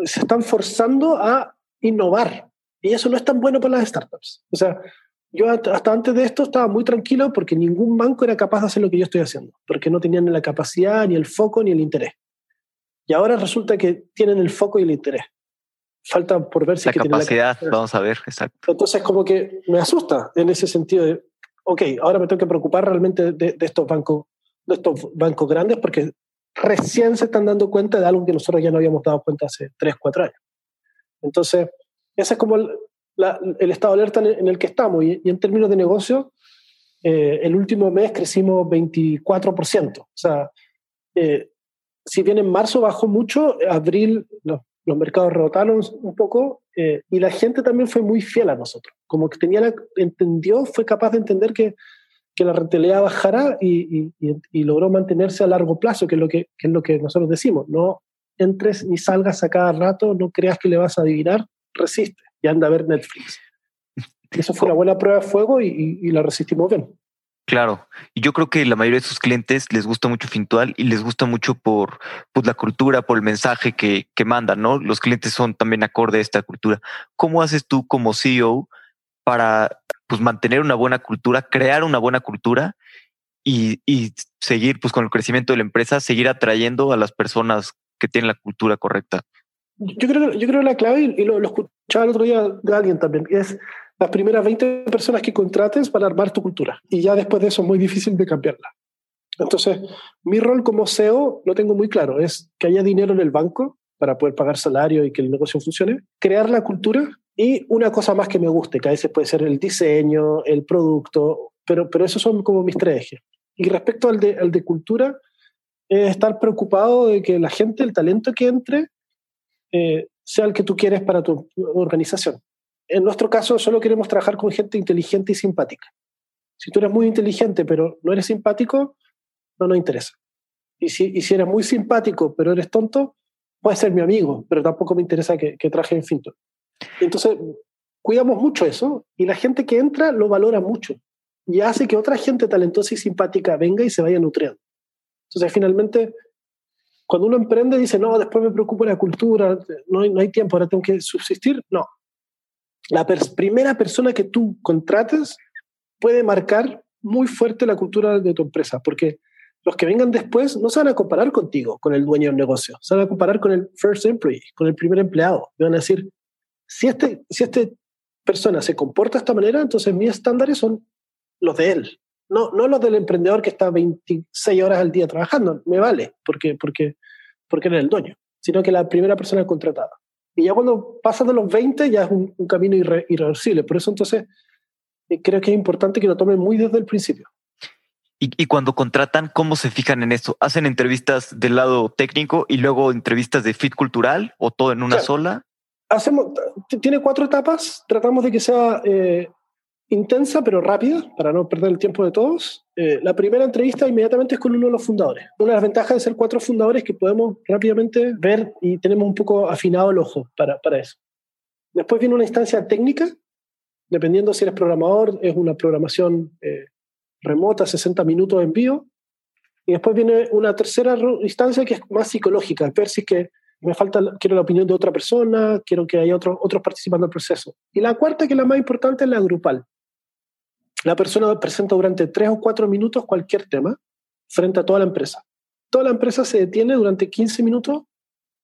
se están forzando a innovar. Y eso no es tan bueno para las startups. O sea, yo hasta antes de esto estaba muy tranquilo porque ningún banco era capaz de hacer lo que yo estoy haciendo, porque no tenían ni la capacidad, ni el foco, ni el interés. Y ahora resulta que tienen el foco y el interés. Falta por ver si la que capacidad, la capacidad, vamos a ver, exacto. Entonces, como que me asusta en ese sentido de, ok, ahora me tengo que preocupar realmente de, estos bancos, de estos bancos grandes porque recién se están dando cuenta de algo que nosotros ya no habíamos dado cuenta hace 3, 4 años. Entonces, ese es como el, estado de alerta en el que estamos. Y, y en términos de negocio, eh, el último mes crecimos 24%. O sea, eh, si bien en marzo bajó mucho, abril los, los mercados rebotaron un poco eh, y la gente también fue muy fiel a nosotros. Como que tenía la, entendió, fue capaz de entender que, que la rentabilidad bajara y, y, y, logró mantenerse a largo plazo, que es, lo que, que es lo que nosotros decimos. No entres ni salgas a cada rato, no creas que le vas a adivinar, resiste y anda a ver Netflix. Eso fue una buena prueba de fuego y, y la resistimos bien. Claro, y yo creo que la mayoría de sus clientes les gusta mucho Fintual y les gusta mucho por pues, la cultura, por el mensaje que, que mandan, ¿no? Los clientes son también acorde a esta cultura. ¿Cómo haces tú como CEO para pues, mantener una buena cultura, crear una buena cultura y, y seguir pues, con el crecimiento de la empresa, seguir atrayendo a las personas que tienen la cultura correcta? Yo creo, yo creo que la clave, y lo, lo escuchaba el otro día de alguien también, es las primeras 20 personas que contrates para armar tu cultura. Y ya después de eso es muy difícil de cambiarla. Entonces, mi rol como CEO lo tengo muy claro, es que haya dinero en el banco para poder pagar salario y que el negocio funcione, crear la cultura y una cosa más que me guste, que a veces puede ser el diseño, el producto, pero, pero esos son como mis tres ejes. Y respecto al de, al de cultura, es estar preocupado de que la gente, el talento que entre, eh, sea el que tú quieres para tu organización en nuestro caso solo queremos trabajar con gente inteligente y simpática. Si tú eres muy inteligente pero no eres simpático, no nos interesa. Y si, eres muy simpático pero eres tonto, puedes ser mi amigo, pero tampoco me interesa que, traje en Finto. Entonces, cuidamos mucho eso y la gente que entra lo valora mucho y hace que otra gente talentosa y simpática venga y se vaya nutriendo. Entonces, finalmente, cuando uno emprende, dice, no, después me preocupo la cultura, no no hay tiempo, ahora tengo que subsistir. No, la primera persona que tú contrates puede marcar muy fuerte la cultura de tu empresa, porque los que vengan después no se van a comparar contigo, con el dueño del negocio, se van a comparar con el first employee, con el primer empleado. Y van a decir, si este, si este persona se comporta de esta manera, entonces mis estándares son los de él, no, no los del emprendedor que está 26 horas al día trabajando, me vale, porque, porque, porque era el dueño, sino que la primera persona contratada. Y ya cuando pasas de los 20 ya es un, camino irreversible. Por eso entonces eh, creo que es importante que lo tomen muy desde el principio. Y, cuando contratan, ¿cómo se fijan en eso? ¿Hacen entrevistas del lado técnico y luego entrevistas de fit cultural o todo en una sola? Hacemos, tiene cuatro etapas. Tratamos de que sea eh, intensa pero rápida para no perder el tiempo de todos. Eh, la primera entrevista inmediatamente es con uno de los fundadores. Una de las ventajas de ser cuatro fundadores es que podemos rápidamente ver y tenemos un poco afinado el ojo para, para eso. Después viene una instancia técnica, dependiendo si eres programador, es una programación eh, remota, 60 minutos en vivo. Y después viene una tercera instancia que es más psicológica, ver si que me falta, quiero la opinión de otra persona, quiero que haya otros otros participando del proceso. Y la cuarta, que es la más importante, es la grupal. La persona presenta durante tres o cuatro minutos cualquier tema frente a toda la empresa. Toda la empresa se detiene durante 15 minutos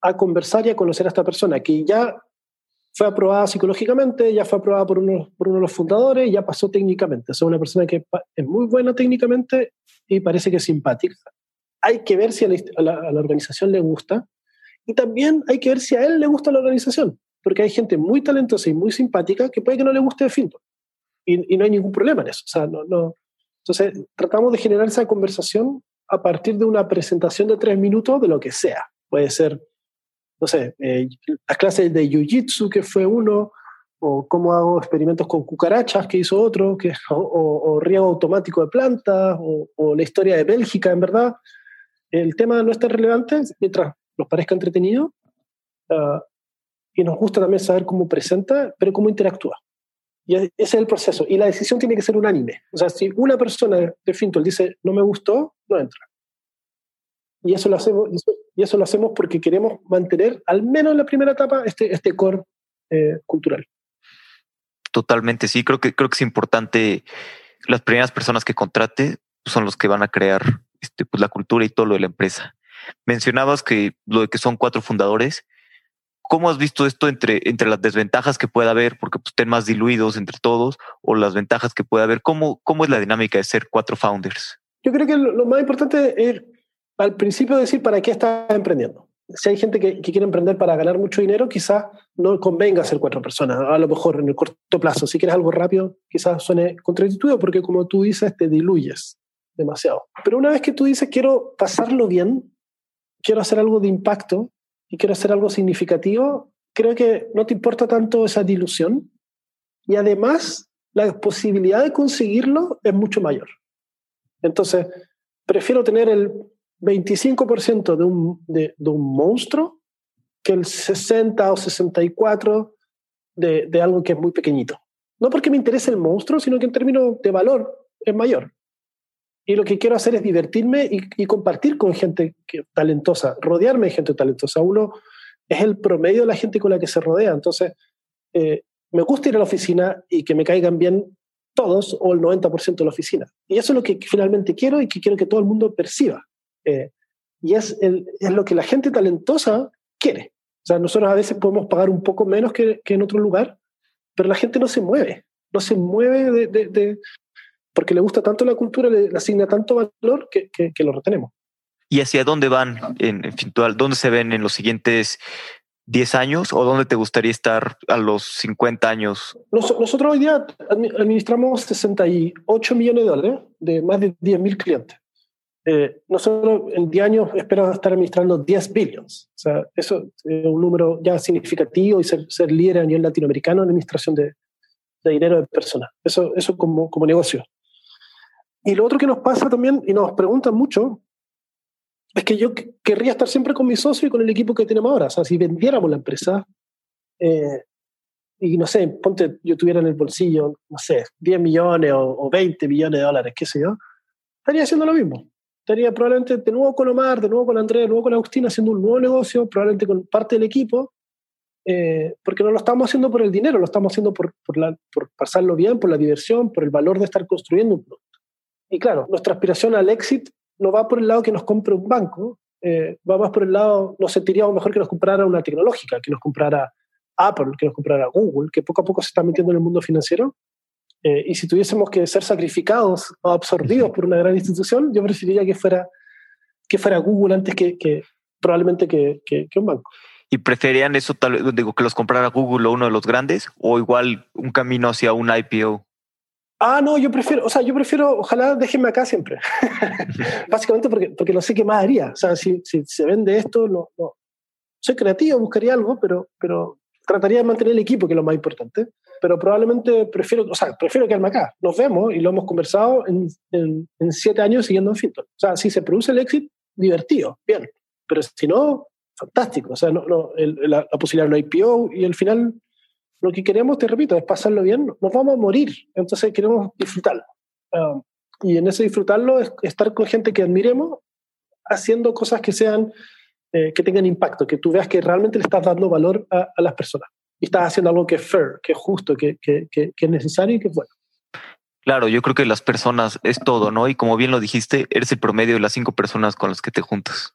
a conversar y a conocer a esta persona, que ya fue aprobada psicológicamente, ya fue aprobada por uno, de los fundadores ya pasó técnicamente. Es una persona que es muy buena técnicamente y parece que es simpática. Hay que ver si a la, a la, organización le gusta y también hay que ver si a él le gusta la organización, porque hay gente muy talentosa y muy simpática que puede que no le guste de Finto. Y, y, no hay ningún problema en eso. O sea, no, no. Entonces, tratamos de generar esa conversación a partir de una presentación de tres minutos de lo que sea. Puede ser no sé, eh, las clases de Jiu-Jitsu, que fue uno, o cómo hago experimentos con cucarachas, que hizo otro, que, o, riego automático de plantas, o, la historia de Bélgica, en verdad. El tema no es tan relevante mientras nos parezca entretenido. Ah, y nos gusta también saber cómo presenta, pero cómo interactúa. Y ese es el proceso. Y la decisión tiene que ser unánime. O sea, si una persona de Fintol dice no me gustó, no entra. Y eso lo hacemos, y eso lo hacemos porque queremos mantener, al menos en la primera etapa, este, este core eh, cultural. Totalmente, sí, creo que, creo que es importante. Las primeras personas que contrate son los que van a crear este, pues, la cultura y todo lo de la empresa. Mencionabas que lo de que son cuatro fundadores. ¿Cómo has visto esto entre, entre las desventajas que puede haber, porque pues, estén más diluidos entre todos, o las ventajas que puede haber? ¿Cómo, ¿Cómo es la dinámica de ser cuatro founders? Yo creo que lo más importante es al principio decir para qué estás emprendiendo. Si hay gente que, quiere emprender para ganar mucho dinero, quizás no convenga ser cuatro personas, a lo mejor en el corto plazo. Si quieres algo rápido, quizás suene contradictorio porque como tú dices, te diluyes demasiado. Pero una vez que tú dices, quiero pasarlo bien, quiero hacer algo de impacto y quiero hacer algo significativo, creo que no te importa tanto esa dilución y además la posibilidad de conseguirlo es mucho mayor. Entonces, prefiero tener el 25% de un, de, de, un monstruo que el 60 o 64 de, de algo que es muy pequeñito. No porque me interese el monstruo, sino que en términos de valor es mayor. Y lo que quiero hacer es divertirme y, compartir con gente talentosa, rodearme de gente talentosa. Uno es el promedio de la gente con la que se rodea. Entonces, eh, me gusta ir a la oficina y que me caigan bien todos o el 90% de la oficina. Y eso es lo que finalmente quiero y que quiero que todo el mundo perciba. Eh, y es, es lo que la gente talentosa quiere. O sea, nosotros a veces podemos pagar un poco menos que, que en otro lugar, pero la gente no se mueve, no se mueve de, porque le gusta tanto la cultura, le, asigna tanto valor que, que, lo retenemos. ¿Y hacia dónde van en, en Fintual? ¿Dónde se ven en los siguientes 10 años o dónde te gustaría estar a los 50 años? nosotros hoy día administramos 68 millones de dólares de más de 10 mil clientes eh, nosotros en 10 años espero estar administrando 10 billions. O sea, eso es un número ya significativo y ser, ser líder a nivel latinoamericano en administración de, de dinero de personas. Eso, eso como, como negocio. Y lo otro que nos pasa también, y nos preguntan mucho, es que yo querría estar siempre con mi socio y con el equipo que tenemos ahora. O sea, si vendiéramos la empresa eh, y no sé, ponte, yo tuviera en el bolsillo, no sé, 10 millones o, o 20 millones de dólares, qué sé yo, estaría haciendo lo mismo estaría probablemente de nuevo con Omar, de nuevo con Andrés, de nuevo con Agustín haciendo un nuevo negocio, probablemente con parte del equipo, eh, porque no lo estamos haciendo por el dinero, lo estamos haciendo por, por, pasarlo bien, por la diversión, por el valor de estar construyendo un. Y claro, nuestra aspiración al éxito no va por el lado que nos compre un banco, eh, va más por el lado, nos sentiríamos mejor que nos comprara una tecnológica, que nos comprara Apple, que nos comprara Google, que poco a poco se está metiendo en el mundo financiero eh, y si tuviésemos que ser sacrificados o absorbidos por una gran institución, yo preferiría que fuera, que fuera Google antes que, que probablemente que, que, un banco. ¿Y preferían eso, tal digo, que los comprara Google o uno de los grandes, o igual un camino hacia un IPO? Ah, no, yo prefiero, o sea, yo prefiero, ojalá déjenme acá siempre. Básicamente porque, porque no sé qué más haría. O sea, si, si se vende esto, no, no. Soy creativo, buscaría algo, pero, pero trataría de mantener el equipo, que es lo más importante. Pero probablemente prefiero, o sea, prefiero quedarme acá. Nos vemos y lo hemos conversado en, en, en siete años siguiendo en Finton. O sea, si se produce el éxito, divertido, bien. Pero si no, fantástico. O sea, no, no, el, la, la, posibilidad de un IPO y al final lo que queremos, te repito, es pasarlo bien. Nos vamos a morir, entonces queremos disfrutarlo. Um, y en ese disfrutarlo es estar con gente que admiremos, haciendo cosas que sean, eh, que tengan impacto, que tú veas que realmente le estás dando valor a, a las personas. Y estás haciendo algo que es fair, que es justo, que, que, que, que es necesario y que es bueno. Claro, yo creo que las personas es todo, ¿no? Y como bien lo dijiste, eres el promedio de las cinco personas con las que te juntas.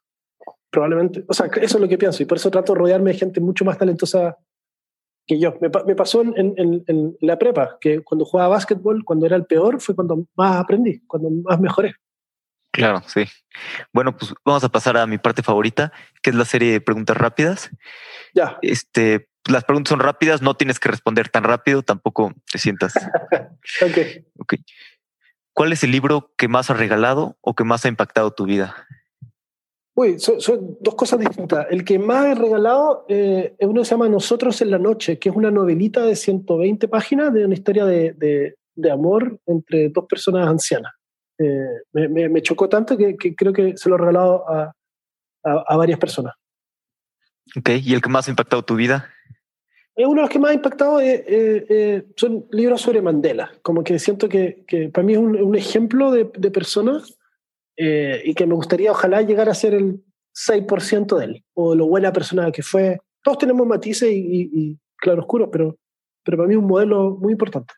Probablemente, o sea, eso es lo que pienso y por eso trato de rodearme de gente mucho más talentosa que yo. Me, me pasó en, en, en, la prepa, que cuando jugaba básquetbol, cuando era el peor, fue cuando más aprendí, cuando más mejoré. Claro, sí. Bueno, pues vamos a pasar a mi parte favorita, que es la serie de preguntas rápidas. Ya. Este, las preguntas son rápidas, no tienes que responder tan rápido, tampoco te sientas. ok. Ok. ¿Cuál es el libro que más ha regalado o que más ha impactado tu vida? Uy, son, son, dos cosas distintas. El que más he regalado eh, es uno que se llama Nosotros en la Noche, que es una novelita de 120 páginas de una historia de, de, de amor entre dos personas ancianas. Eh, me, me, me, chocó tanto que, que, creo que se lo he regalado a, a, a, varias personas. Ok, ¿y el que más ha impactado tu vida? Es uno de los que más ha impactado eh, eh, son libros sobre Mandela. Como que siento que, que para mí es un, un ejemplo de, de personas eh, y que me gustaría ojalá llegar a ser el 6% de él, o lo buena persona que fue. Todos tenemos matices y, y, y claroscuros, pero, pero para mí es un modelo muy importante.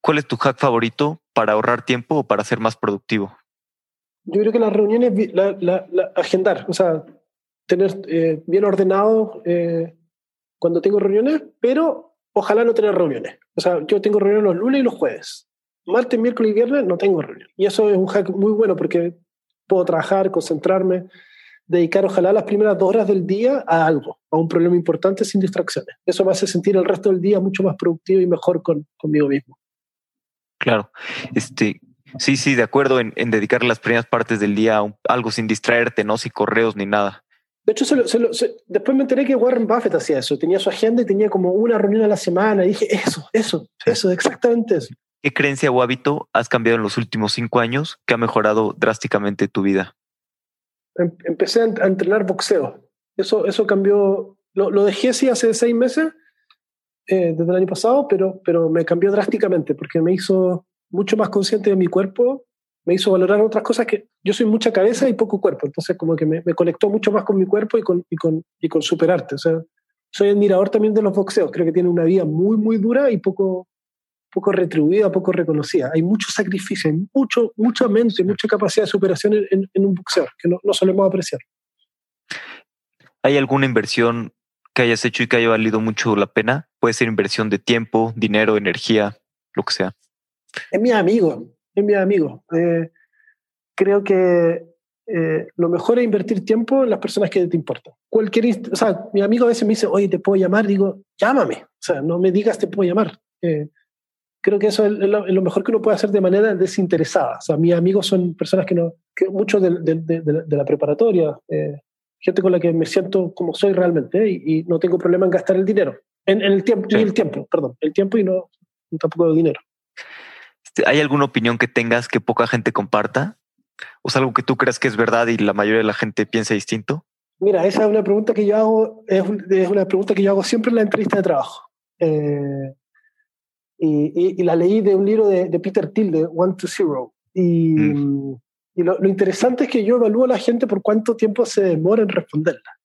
¿Cuál es tu hack favorito para ahorrar tiempo o para ser más productivo? Yo creo que las reuniones, la, la, la agendar, o sea, tener eh, bien ordenado eh, cuando tengo reuniones, pero ojalá no tener reuniones. O sea, yo tengo reuniones los lunes y los jueves martes, miércoles y viernes no tengo reunión. Y eso es un hack muy bueno porque puedo trabajar, concentrarme, dedicar ojalá las primeras dos horas del día a algo, a un problema importante sin distracciones. Eso me hace sentir el resto del día mucho más productivo y mejor con, conmigo mismo. Claro. Este, sí, sí, de acuerdo en, en dedicar las primeras partes del día a, un, algo sin distraerte, no sin correos ni nada. De hecho, se lo, se lo, se, después me enteré que Warren Buffett hacía eso. Tenía su agenda y tenía como una reunión a la semana. Y dije, eso, eso, eso, exactamente eso. ¿Qué creencia o hábito has cambiado en los últimos cinco años que ha mejorado drásticamente tu vida? Em, empecé a entrenar boxeo. Eso, eso cambió. Lo, lo dejé sí hace seis meses, eh, desde el año pasado, pero, pero me cambió drásticamente porque me hizo mucho más consciente de mi cuerpo, me hizo valorar otras cosas que yo soy mucha cabeza y poco cuerpo. Entonces, como que me, me conectó mucho más con mi cuerpo y con, y, con, y con superarte. O sea, soy admirador también de los boxeos. Creo que tienen una vida muy, muy dura y poco, poco retribuida, poco reconocida. Hay mucho sacrificio, hay mucho, mucha mente, mucha capacidad de superación en, en un boxeador que no, no, solemos apreciar. ¿Hay alguna inversión que hayas hecho y que haya valido mucho la pena? Puede ser inversión de tiempo, dinero, energía, lo que sea. Es mi amigo, es mi amigo. Eh, creo que eh, lo mejor es invertir tiempo en las personas que te importan. Cualquier, o sea, mi amigo a veces me dice, oye, ¿te puedo llamar? Digo, llámame. O sea, no me digas, te puedo llamar. Eh, creo que eso es lo, es lo, mejor que uno puede hacer de manera desinteresada. O sea, mis amigos son personas que no, que muchos de, de, de, de, la preparatoria, eh, gente con la que me siento como soy realmente ¿eh? y, y, no tengo problema en gastar el dinero, en, en el tiempo, sí. y el tiempo, perdón, el tiempo y no tampoco el dinero. Este, ¿Hay alguna opinión que tengas que poca gente comparta? ¿O es algo que tú creas que es verdad y la mayoría de la gente piensa distinto? Mira, esa es una pregunta que yo hago, es, es una pregunta que yo hago siempre en la entrevista de trabajo. Eh, y, y, y, la leí de un libro de, de Peter Thiel, de One to Zero. Y, mm. y lo, lo, interesante es que yo evalúo a la gente por cuánto tiempo se demora en responderla.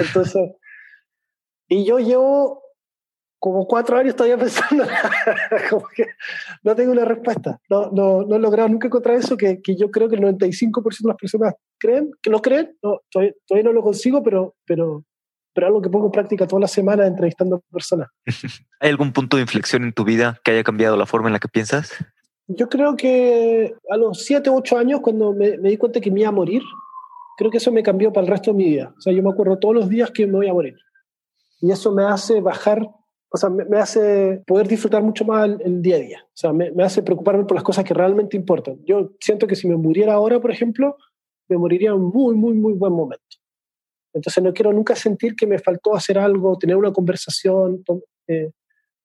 Entonces, y yo llevo como cuatro años todavía pensando, como que no tengo una respuesta. No, no, no he logrado nunca encontrar eso que, que yo creo que el 95% de las personas creen, que no creen. No, todavía, todavía no lo consigo, pero, pero, pero algo que pongo en práctica toda la semana entrevistando personas. ¿Hay algún punto de inflexión en tu vida que haya cambiado la forma en la que piensas? Yo creo que a los 7 o 8 años, cuando me, me, di cuenta que me iba a morir, creo que eso me cambió para el resto de mi vida. O sea, yo me acuerdo todos los días que me voy a morir. y eso me hace bajar, o sea, me, hace poder disfrutar mucho más el, día a día. O sea, me, me, hace preocuparme por las cosas que realmente importan. Yo siento que si me muriera ahora, por ejemplo, me moriría en un muy, muy, muy buen momento. Entonces no quiero nunca sentir que me faltó hacer algo, tener una conversación. Eh,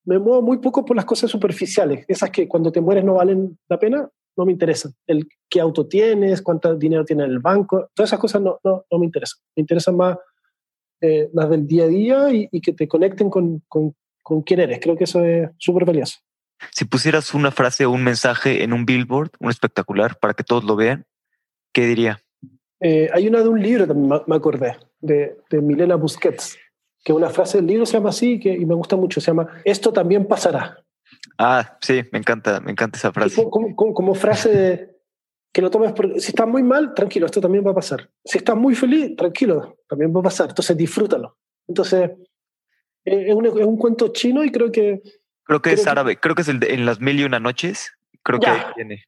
me muevo muy poco por las cosas superficiales, esas que cuando te mueres no valen la pena, no me interesan. El qué auto tienes, cuánto dinero tiene el banco, todas esas cosas no, no, no me interesan. Me interesan más eh, las del día a día y, y que te conecten con, con, con, quién eres. Creo que eso es súper valioso. Si pusieras una frase o un mensaje en un billboard, un espectacular, para que todos lo vean, ¿qué diría? Eh, hay una de un libro también, me acordé, de, de Milena Busquets, que una frase del libro se llama así que, y me gusta mucho, se llama Esto también pasará. Ah, sí, me encanta, me encanta esa frase. Como, como, frase de que lo tomes, por, si estás muy mal, tranquilo, esto también va a pasar. Si estás muy feliz, tranquilo, también va a pasar. Entonces disfrútalo. Entonces, eh, es, un, es un cuento chino y creo que... Creo que es árabe, creo que es el de En las mil y una noches, creo que ahí viene.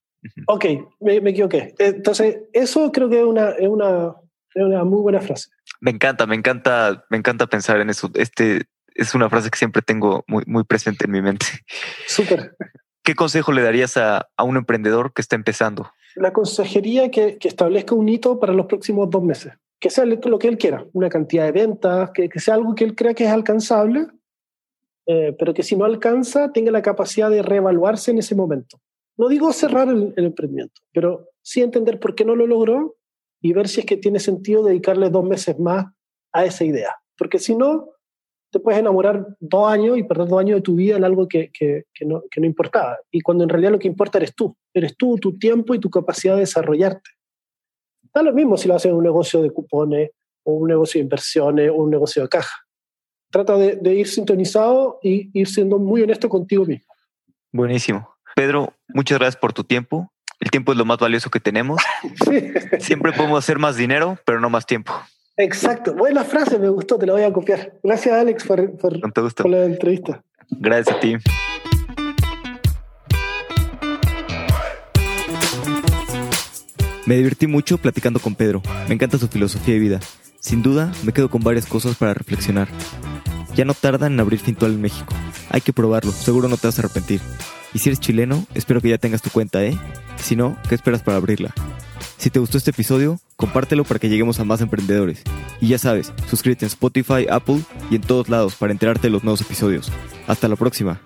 Ok, me, me, equivoqué. Entonces, eso creo que es una, es una, es una muy buena frase. Me encanta, me encanta, me encanta pensar en eso. Este es una frase que siempre tengo muy, muy presente en mi mente. Súper. ¿Qué consejo le darías a, a, un emprendedor que está empezando? La consejería que, que, establezca un hito para los próximos dos meses. Que sea lo que él quiera, una cantidad de ventas, que, que sea algo que él crea que es alcanzable, eh, pero que si no alcanza, tenga la capacidad de reevaluarse en ese momento. No digo cerrar el, el emprendimiento, pero sí entender por qué no lo logró y ver si es que tiene sentido dedicarle dos meses más a esa idea. Porque si no, te puedes enamorar dos años y perder dos años de tu vida en algo que, que, no, que no importaba. Y cuando en realidad lo que importa eres tú. Eres tú, tu tiempo y tu capacidad de desarrollarte. Da lo mismo si lo haces en un negocio de cupones o un negocio de inversiones o un negocio de caja. Trata de, de ir sintonizado y ir siendo muy honesto contigo mismo. Buenísimo. Pedro, muchas gracias por tu tiempo. El tiempo es lo más valioso que tenemos. Sí. Siempre podemos hacer más dinero, pero no más tiempo. Exacto. Buena frase, me gustó, te la voy a copiar. Gracias, Alex, por, por, por la entrevista. Gracias a ti. Me divertí mucho platicando con Pedro. Me encanta su filosofía de vida. Sin duda, me quedo con varias cosas para reflexionar. Ya no tardan en abrir Fintual en México. Hay que probarlo, seguro no te vas a arrepentir. Y si eres chileno, espero que ya tengas tu cuenta, ¿eh? Si no, ¿qué esperas para abrirla? Si te gustó este episodio, compártelo para que lleguemos a más emprendedores. Y ya sabes, suscríbete en Spotify, Apple y en todos lados para enterarte de los nuevos episodios. Hasta la próxima.